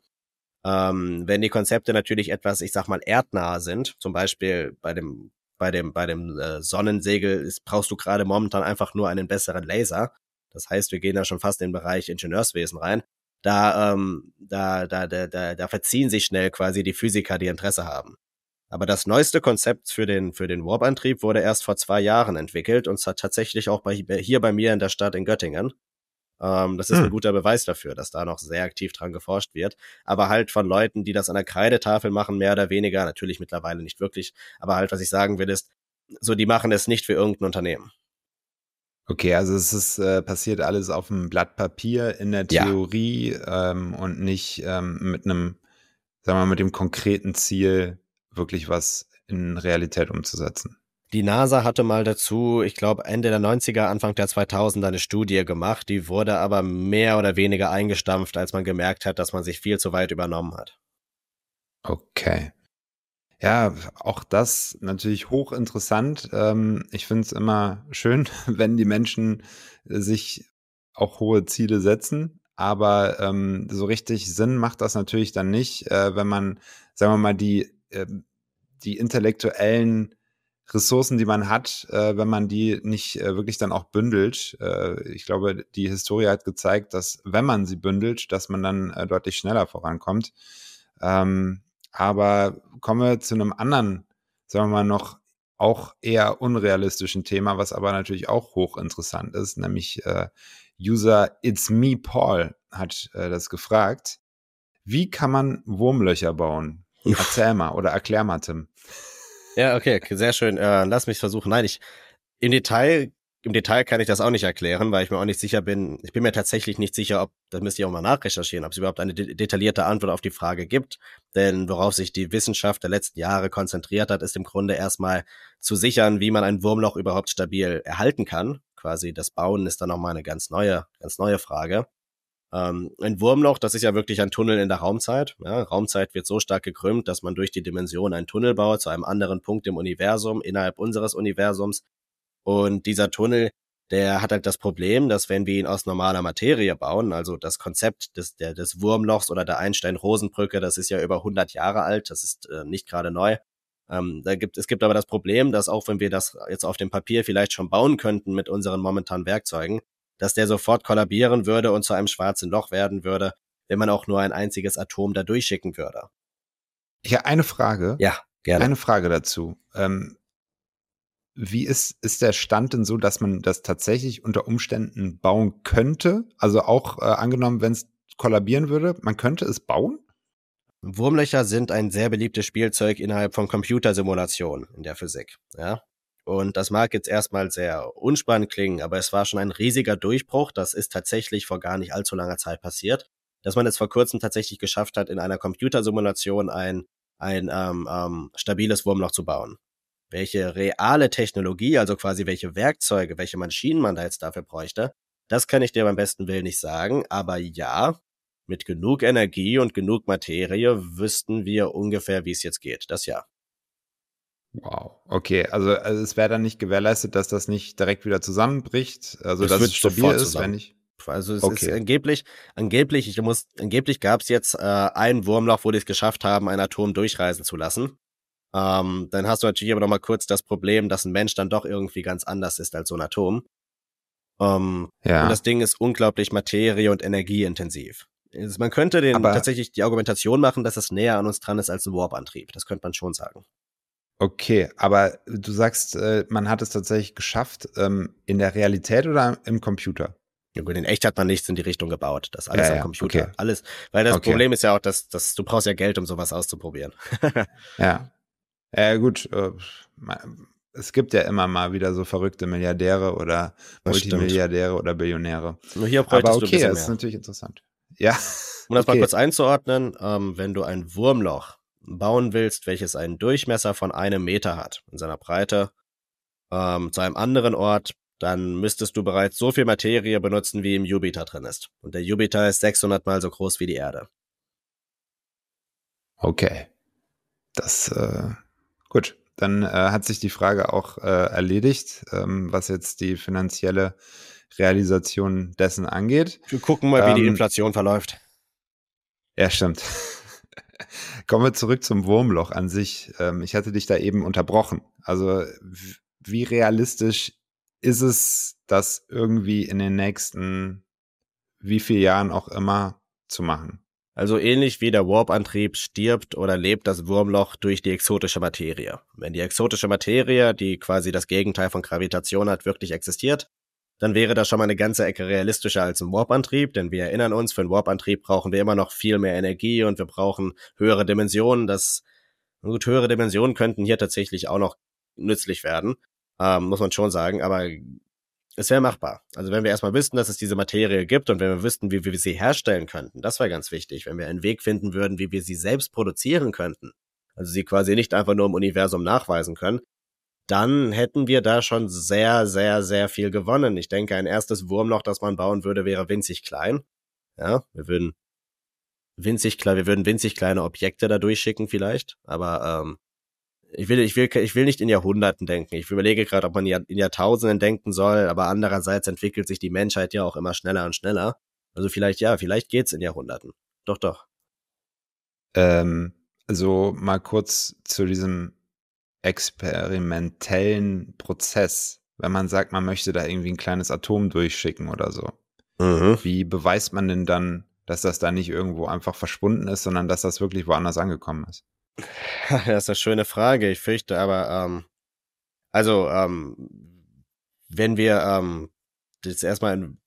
Ähm, wenn die Konzepte natürlich etwas, ich sag mal, erdnah sind, zum Beispiel bei dem bei dem bei dem äh, Sonnensegel ist, brauchst du gerade momentan einfach nur einen besseren Laser. Das heißt, wir gehen da schon fast in den Bereich Ingenieurswesen rein. Da, ähm, da, da, da, da, da verziehen sich schnell quasi die Physiker, die Interesse haben. Aber das neueste Konzept für den, für den Warp-Antrieb wurde erst vor zwei Jahren entwickelt und zwar tatsächlich auch bei, hier bei mir in der Stadt in Göttingen. Ähm, das ist hm. ein guter Beweis dafür, dass da noch sehr aktiv dran geforscht wird. Aber halt von Leuten, die das an der Kreidetafel machen, mehr oder weniger. Natürlich mittlerweile nicht wirklich. Aber halt, was ich sagen will, ist, so, die machen es nicht für irgendein Unternehmen. Okay, also es ist äh, passiert alles auf einem Blatt Papier in der Theorie ja. ähm, und nicht ähm, mit einem, sagen wir mal, mit dem konkreten Ziel, wirklich was in Realität umzusetzen. Die NASA hatte mal dazu, ich glaube Ende der 90er, Anfang der 2000er eine Studie gemacht, die wurde aber mehr oder weniger eingestampft, als man gemerkt hat, dass man sich viel zu weit übernommen hat. Okay. Ja, auch das natürlich hochinteressant. Ähm, ich finde es immer schön, wenn die Menschen sich auch hohe Ziele setzen, aber ähm, so richtig Sinn macht das natürlich dann nicht, äh, wenn man, sagen wir mal, die ähm, die intellektuellen Ressourcen, die man hat, äh, wenn man die nicht äh, wirklich dann auch bündelt. Äh, ich glaube, die Historie hat gezeigt, dass wenn man sie bündelt, dass man dann äh, deutlich schneller vorankommt. Ähm, aber kommen wir zu einem anderen, sagen wir mal noch auch eher unrealistischen Thema, was aber natürlich auch hochinteressant ist, nämlich äh, User It's Me Paul hat äh, das gefragt. Wie kann man Wurmlöcher bauen? Erzähl mal oder erklär mal, Tim. Ja, okay, sehr schön. Äh, lass mich versuchen. Nein, ich im Detail, im Detail kann ich das auch nicht erklären, weil ich mir auch nicht sicher bin. Ich bin mir tatsächlich nicht sicher, ob, das müsste ich auch mal nachrecherchieren, ob es überhaupt eine de detaillierte Antwort auf die Frage gibt. Denn worauf sich die Wissenschaft der letzten Jahre konzentriert hat, ist im Grunde erstmal zu sichern, wie man ein Wurmloch überhaupt stabil erhalten kann. Quasi das Bauen ist dann nochmal eine ganz neue, ganz neue Frage. Ähm, ein Wurmloch, das ist ja wirklich ein Tunnel in der Raumzeit. Ja, Raumzeit wird so stark gekrümmt, dass man durch die Dimension einen Tunnel baut zu einem anderen Punkt im Universum, innerhalb unseres Universums. Und dieser Tunnel, der hat halt das Problem, dass wenn wir ihn aus normaler Materie bauen, also das Konzept des, der, des Wurmlochs oder der Einstein-Rosenbrücke, das ist ja über 100 Jahre alt, das ist äh, nicht gerade neu. Ähm, da gibt, es gibt aber das Problem, dass auch wenn wir das jetzt auf dem Papier vielleicht schon bauen könnten mit unseren momentanen Werkzeugen, dass der sofort kollabieren würde und zu einem schwarzen Loch werden würde, wenn man auch nur ein einziges Atom da durchschicken würde. Ich habe eine Frage. Ja, gerne. Eine Frage dazu. Ähm, wie ist, ist der Stand denn so, dass man das tatsächlich unter Umständen bauen könnte? Also auch äh, angenommen, wenn es kollabieren würde, man könnte es bauen? Wurmlöcher sind ein sehr beliebtes Spielzeug innerhalb von Computersimulationen in der Physik. Ja? Und das mag jetzt erstmal sehr unspannend klingen, aber es war schon ein riesiger Durchbruch. Das ist tatsächlich vor gar nicht allzu langer Zeit passiert, dass man es vor kurzem tatsächlich geschafft hat, in einer Computersimulation ein, ein ähm, ähm, stabiles Wurmloch zu bauen. Welche reale Technologie, also quasi welche Werkzeuge, welche Maschinen man da jetzt dafür bräuchte, das kann ich dir beim besten Willen nicht sagen. Aber ja, mit genug Energie und genug Materie wüssten wir ungefähr, wie es jetzt geht. Das ja. Wow. Okay, also, also es wäre dann nicht gewährleistet, dass das nicht direkt wieder zusammenbricht, also Das dass wird es stabil ist, zusammen. wenn ich. Also es Okay. ist angeblich, angeblich, ich muss, angeblich gab es jetzt äh, ein Wurmloch, wo die es geschafft haben, ein Atom durchreisen zu lassen. Ähm, dann hast du natürlich aber noch mal kurz das Problem, dass ein Mensch dann doch irgendwie ganz anders ist als so ein Atom. Ähm, Ja. Und das Ding ist unglaublich materie- und energieintensiv. Also Man könnte den Aber- tatsächlich die Argumentation machen, dass es näher an uns dran ist als ein Warp-Antrieb. Das könnte man schon sagen. Okay, aber du sagst, äh, man hat es tatsächlich geschafft, ähm, in der Realität oder im Computer? Ja gut, in echt hat man nichts in die Richtung gebaut. Das alles Ja, am Computer. okay. Alles, weil das Okay. Problem ist ja auch, dass, dass du brauchst ja Geld, um sowas auszuprobieren. Ja. Ja, gut. Äh, es gibt ja immer mal wieder so verrückte Milliardäre oder Das stimmt. Multimilliardäre oder Billionäre. Nur hier bräuchtest Aber du ein okay, das ist natürlich interessant. Ja. Um das mal okay. kurz einzuordnen, ähm, wenn du ein Wurmloch bauen willst, welches einen Durchmesser von einem Meter hat in seiner Breite, ähm, zu einem anderen Ort, dann müsstest du bereits so viel Materie benutzen, wie im Jupiter drin ist. Und der Jupiter ist 600 mal so groß wie die Erde. Okay. Das, äh, gut. Dann äh, hat sich die Frage auch äh, erledigt, ähm, was jetzt die finanzielle Realisation dessen angeht. Wir gucken mal, wie die Ähm, Inflation verläuft. Ja, stimmt. Kommen wir zurück zum Wurmloch an sich. Ähm, ich hatte dich da eben unterbrochen. Also wie realistisch ist es, das irgendwie in den nächsten wie viel Jahren auch immer zu machen? Also ähnlich wie der Warp-Antrieb stirbt oder lebt das Wurmloch durch die exotische Materie. Wenn die exotische Materie, die quasi das Gegenteil von Gravitation hat, wirklich existiert, dann wäre das schon mal eine ganze Ecke realistischer als ein Warp-Antrieb, denn wir erinnern uns, für einen Warp-Antrieb brauchen wir immer noch viel mehr Energie und wir brauchen höhere Dimensionen. Das, gut, höhere Dimensionen könnten hier tatsächlich auch noch nützlich werden, ähm, muss man schon sagen, aber es wäre machbar. Also wenn wir erstmal wüssten, dass es diese Materie gibt und wenn wir wüssten, wie wir sie herstellen könnten, das wäre ganz wichtig. Wenn wir einen Weg finden würden, wie wir sie selbst produzieren könnten, also sie quasi nicht einfach nur im Universum nachweisen können, dann hätten wir da schon sehr, sehr, sehr viel gewonnen. Ich denke, ein erstes Wurmloch, das man bauen würde, wäre winzig klein. Ja, wir würden winzig klein, wir würden winzig kleine Objekte da durchschicken vielleicht, aber ähm, ich will, ich will, ich will nicht in Jahrhunderten denken. Ich überlege gerade, ob man in Jahrtausenden denken soll, aber andererseits entwickelt sich die Menschheit ja auch immer schneller und schneller. Also vielleicht ja, vielleicht geht's in Jahrhunderten. Doch, doch. Ähm, also mal kurz zu diesem experimentellen Prozess. Wenn man sagt, man möchte da irgendwie ein kleines Atom durchschicken oder so. Mhm. Wie beweist man denn dann, dass das da nicht irgendwo einfach verschwunden ist, sondern dass das wirklich woanders angekommen ist? Das ist eine schöne Frage. Ich fürchte aber, ähm, also, ähm, wenn wir ähm, jetzt erstmal, in,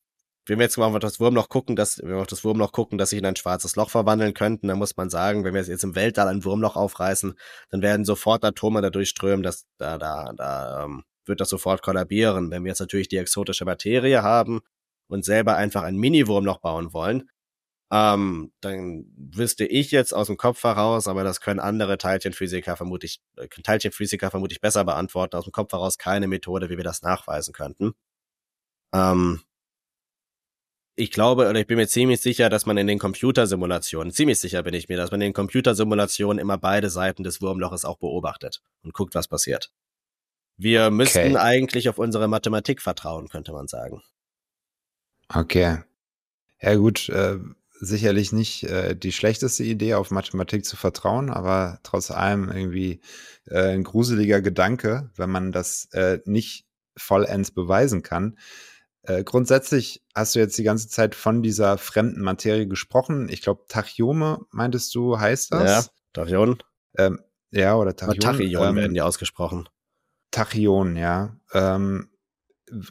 wenn wir jetzt mal auf das Wurmloch gucken, dass wenn wir auf das Wurmloch gucken, dass sich in ein schwarzes Loch verwandeln könnten, dann muss man sagen, wenn wir jetzt im Weltall ein Wurmloch aufreißen, dann werden sofort Atome da durchströmen, dass da, da, da ähm, wird das sofort kollabieren. Wenn wir jetzt natürlich die exotische Materie haben und selber einfach ein Mini-Wurmloch bauen wollen, ähm, dann wüsste ich jetzt aus dem Kopf heraus, aber das können andere Teilchenphysiker vermutlich, äh, Teilchenphysiker vermutlich besser beantworten, aus dem Kopf heraus keine Methode, wie wir das nachweisen könnten. Ähm, ich glaube oder ich bin mir ziemlich sicher, dass man in den Computersimulationen, ziemlich sicher bin ich mir, dass man in den Computersimulationen immer beide Seiten des Wurmloches auch beobachtet und guckt, was passiert. Wir müssten Okay. eigentlich auf unsere Mathematik vertrauen, könnte man sagen. Okay. Ja gut, äh, sicherlich nicht äh, die schlechteste Idee, auf Mathematik zu vertrauen, aber trotz allem irgendwie äh, ein gruseliger Gedanke, wenn man das äh, nicht vollends beweisen kann. Äh, grundsätzlich hast du jetzt die ganze Zeit von dieser fremden Materie gesprochen. Ich glaube, Tachyome, meintest du, heißt Ja, das? Tachyon? Ähm, ja, oder Tachyon, Tachyon. Tachyon ähm, werden die ausgesprochen. Tachyon, ja. Ähm,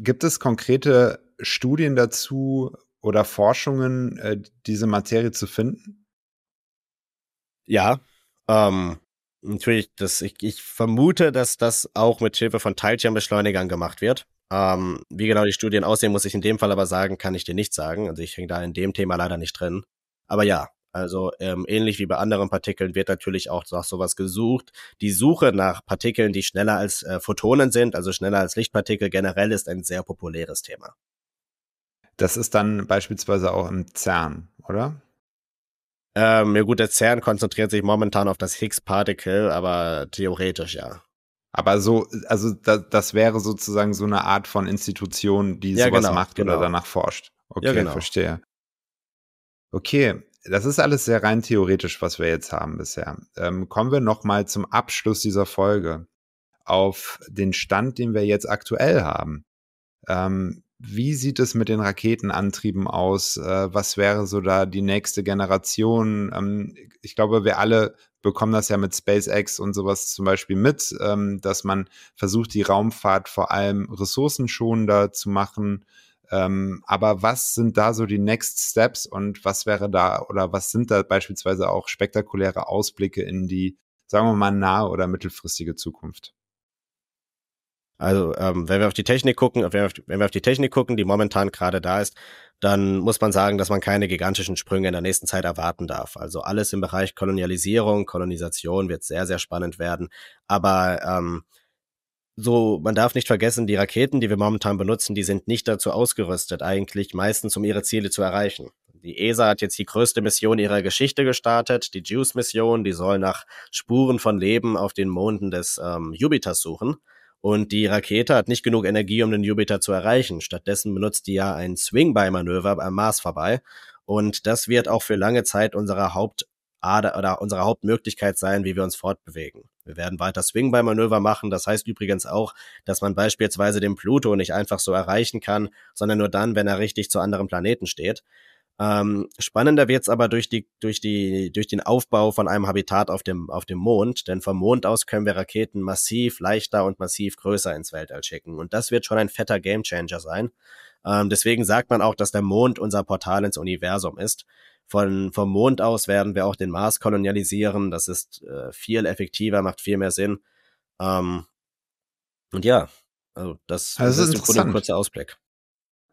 gibt es konkrete Studien dazu oder Forschungen, äh, diese Materie zu finden? Ja, ähm, natürlich, das, ich, ich vermute, dass das auch mit Hilfe von Teilchenbeschleunigern gemacht wird. Ähm, wie genau die Studien aussehen, muss ich in dem Fall aber sagen, kann ich dir nicht sagen. Also ich hänge da in dem Thema leider nicht drin. Aber ja, also ähm, ähnlich wie bei anderen Partikeln wird natürlich auch nach sowas gesucht. Die Suche nach Partikeln, die schneller als äh, Photonen sind, also schneller als Lichtpartikel generell, ist ein sehr populäres Thema. Das ist dann beispielsweise auch im CERN, oder? Ähm, ja gut, der CERN konzentriert sich momentan auf das Higgs-Particle, aber theoretisch ja. Aber so, also da, das wäre sozusagen so eine Art von Institution, die Ja, sowas genau, macht genau. oder danach forscht. Okay, Ja, genau. verstehe. Okay, das ist alles sehr rein theoretisch, was wir jetzt haben bisher. Ähm, kommen wir nochmal zum Abschluss dieser Folge auf den Stand, den wir jetzt aktuell haben. Ähm, wie sieht es mit den Raketenantrieben aus? Äh, was wäre so da die nächste Generation? Ähm, ich glaube, wir alle bekommen das ja mit SpaceX und sowas zum Beispiel mit, ähm, dass man versucht, die Raumfahrt vor allem ressourcenschonender zu machen. Ähm, aber was sind da so die Next Steps und was wäre da oder was sind da beispielsweise auch spektakuläre Ausblicke in die, sagen wir mal, nahe oder mittelfristige Zukunft? Also, ähm, wenn wir auf die Technik gucken, wenn wir auf die, wenn wir auf die Technik gucken, die momentan gerade da ist, dann muss man sagen, dass man keine gigantischen Sprünge in der nächsten Zeit erwarten darf. Also alles im Bereich Kolonialisierung, Kolonisation wird sehr, sehr spannend werden. Aber ähm, so, man darf nicht vergessen, die Raketen, die wir momentan benutzen, die sind nicht dazu ausgerüstet, eigentlich meistens, um ihre Ziele zu erreichen. Die ESA hat jetzt die größte Mission ihrer Geschichte gestartet, die JUICE-Mission, die soll nach Spuren von Leben auf den Monden des ähm, Jupiters suchen. Und die Rakete hat nicht genug Energie, um den Jupiter zu erreichen. Stattdessen benutzt die ja ein Swing-by-Manöver am Mars vorbei. Und das wird auch für lange Zeit unsere Hauptader oder unsere Hauptmöglichkeit sein, wie wir uns fortbewegen. Wir werden weiter Swing-by-Manöver machen. Das heißt übrigens auch, dass man beispielsweise den Pluto nicht einfach so erreichen kann, sondern nur dann, wenn er richtig zu anderen Planeten steht. Ähm, spannender wird's aber durch die, durch die, durch den Aufbau von einem Habitat auf dem, auf dem Mond, denn vom Mond aus können wir Raketen massiv leichter und massiv größer ins Weltall schicken. Und das wird schon ein fetter Gamechanger sein. Ähm, deswegen sagt man auch, dass der Mond unser Portal ins Universum ist. Von, vom Mond aus werden wir auch den Mars kolonialisieren. Das ist äh, viel effektiver, macht viel mehr Sinn. Ähm, und ja, also das, Also das ist Grunde ein kurzer Ausblick.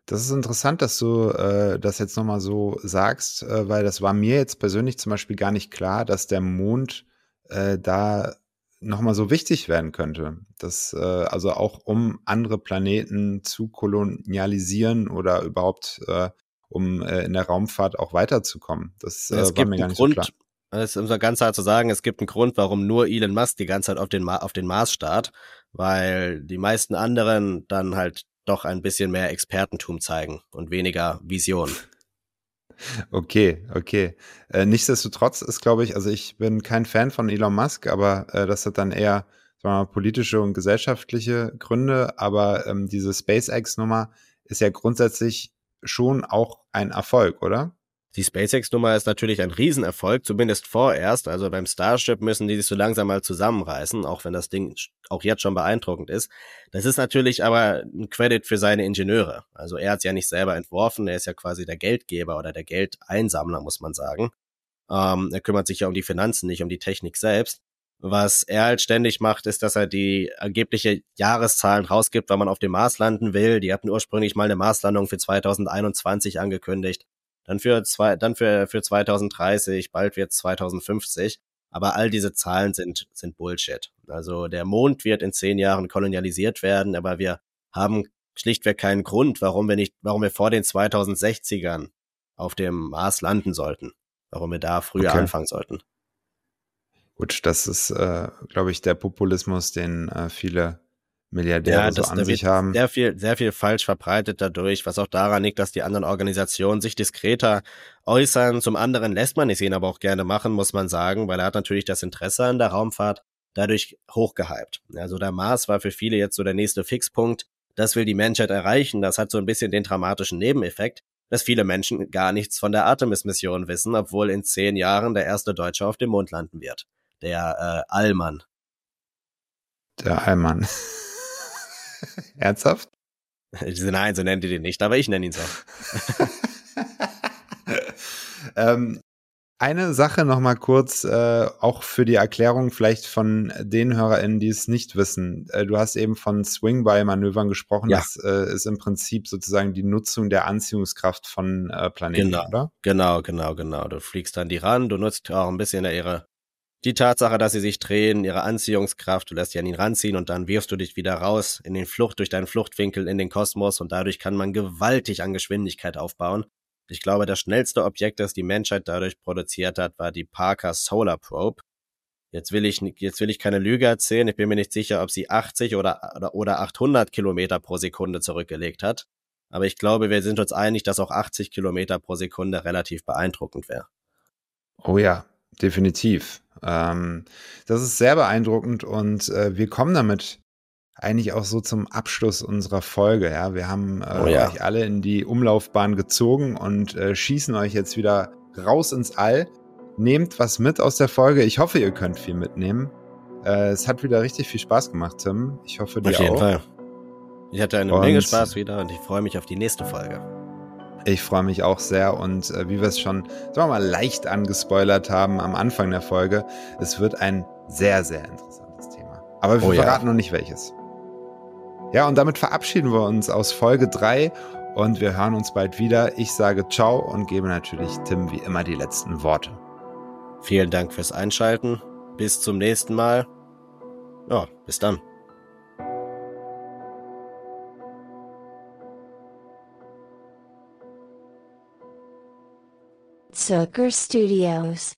Das ist interessant, dass du äh, das jetzt nochmal so sagst, äh, weil das war mir jetzt persönlich zum Beispiel gar nicht klar, dass der Mond äh, da nochmal so wichtig werden könnte. Das, äh, also auch um andere Planeten zu kolonialisieren oder überhaupt äh, um äh, in der Raumfahrt auch weiterzukommen. Das äh, es war gibt mir gar einen nicht so Grund, klar. es ist um so ganz klar zu sagen, es gibt einen Grund, warum nur Elon Musk die ganze Zeit auf den, Ma auf den Mars starrt, weil die meisten anderen dann halt doch ein bisschen mehr Expertentum zeigen und weniger Vision. Okay, okay. Äh, nichtsdestotrotz ist, glaube ich, also ich bin kein Fan von Elon Musk, aber äh, das hat dann eher sagen wir mal, politische und gesellschaftliche Gründe. Aber ähm, diese SpaceX-Nummer ist ja grundsätzlich schon auch ein Erfolg, oder? Die SpaceX-Nummer ist natürlich ein Riesenerfolg, zumindest vorerst. Also beim Starship müssen die sich so langsam mal zusammenreißen, auch wenn das Ding auch jetzt schon beeindruckend ist. Das ist natürlich aber ein Credit für seine Ingenieure. Also er hat es ja nicht selber entworfen, er ist ja quasi der Geldgeber oder der Geldeinsammler, muss man sagen. Ähm, er kümmert sich ja um die Finanzen, nicht um die Technik selbst. Was er halt ständig macht, ist, dass er die angebliche Jahreszahlen rausgibt, wann man auf dem Mars landen will. Die hatten ursprünglich mal eine Marslandung für 2021 angekündigt dann für zwei, dann für, für 2030, bald wird 2050. Aber all diese Zahlen sind, sind Bullshit. Also der Mond wird in zehn Jahren kolonialisiert werden, aber wir haben schlichtweg keinen Grund, warum wir nicht, warum wir vor den 2060ern auf dem Mars landen sollten. Warum wir da früher okay. anfangen sollten. Gut, das ist, äh, glaube ich, der Populismus, den äh, viele Milliardäre ja, das, so an sich haben. Sehr viel, sehr viel falsch verbreitet dadurch, was auch daran liegt, dass die anderen Organisationen sich diskreter äußern. Zum anderen lässt man es ihn aber auch gerne machen, muss man sagen, weil er hat natürlich das Interesse an der Raumfahrt dadurch hochgehypt. Also der Mars war für viele jetzt so der nächste Fixpunkt. Das will die Menschheit erreichen. Das hat so ein bisschen den dramatischen Nebeneffekt, dass viele Menschen gar nichts von der Artemis-Mission wissen, obwohl in zehn Jahren der erste Deutsche auf dem Mond landen wird. Der äh, Allmann. Der Allmann. Ernsthaft? Nein, so nennt ihr den nicht, aber ich nenne ihn so. ähm, eine Sache noch mal kurz, äh, auch für die Erklärung vielleicht von den HörerInnen, die es nicht wissen. Äh, du hast eben von Swing-by-Manövern gesprochen. Ja. Das äh, ist im Prinzip sozusagen die Nutzung der Anziehungskraft von äh, Planeten, genau. oder? Genau, genau, genau. Du fliegst an die ran, du nutzt auch ein bisschen ihre die Tatsache, dass sie sich drehen, ihre Anziehungskraft, du lässt sie an ihn ranziehen und dann wirfst du dich wieder raus in den Flucht, durch deinen Fluchtwinkel in den Kosmos und dadurch kann man gewaltig an Geschwindigkeit aufbauen. Ich glaube, das schnellste Objekt, das die Menschheit dadurch produziert hat, war die Parker Solar Probe. Jetzt will ich, jetzt will ich keine Lüge erzählen. Ich bin mir nicht sicher, ob sie 80 oder, oder 800 Kilometer pro Sekunde zurückgelegt hat. Aber ich glaube, wir sind uns einig, dass auch 80 Kilometer pro Sekunde relativ beeindruckend wäre. Oh ja, definitiv. Ähm, das ist sehr beeindruckend und äh, wir kommen damit eigentlich auch so zum Abschluss unserer Folge. Ja, wir haben äh, oh ja. euch alle in die Umlaufbahn gezogen und äh, schießen euch jetzt wieder raus ins All. Nehmt was mit aus der Folge. Ich hoffe, ihr könnt viel mitnehmen. Äh, es hat wieder richtig viel Spaß gemacht, Tim. Ich hoffe, dir auch. Auf jeden auch. Fall. Ich hatte eine und Menge Spaß wieder und ich freue mich auf die nächste Folge. Ich freue mich auch sehr und äh, wie wir es schon, sagen wir mal, leicht angespoilert haben am Anfang der Folge, es wird ein sehr, sehr interessantes Thema. Aber wir oh, verraten ja. noch nicht welches. Ja, und damit verabschieden wir uns aus Folge 3 und wir hören uns bald wieder. Ich sage ciao und gebe natürlich Tim wie immer die letzten Worte. Vielen Dank fürs Einschalten. Bis zum nächsten Mal. Ja, bis dann. Zucker Studios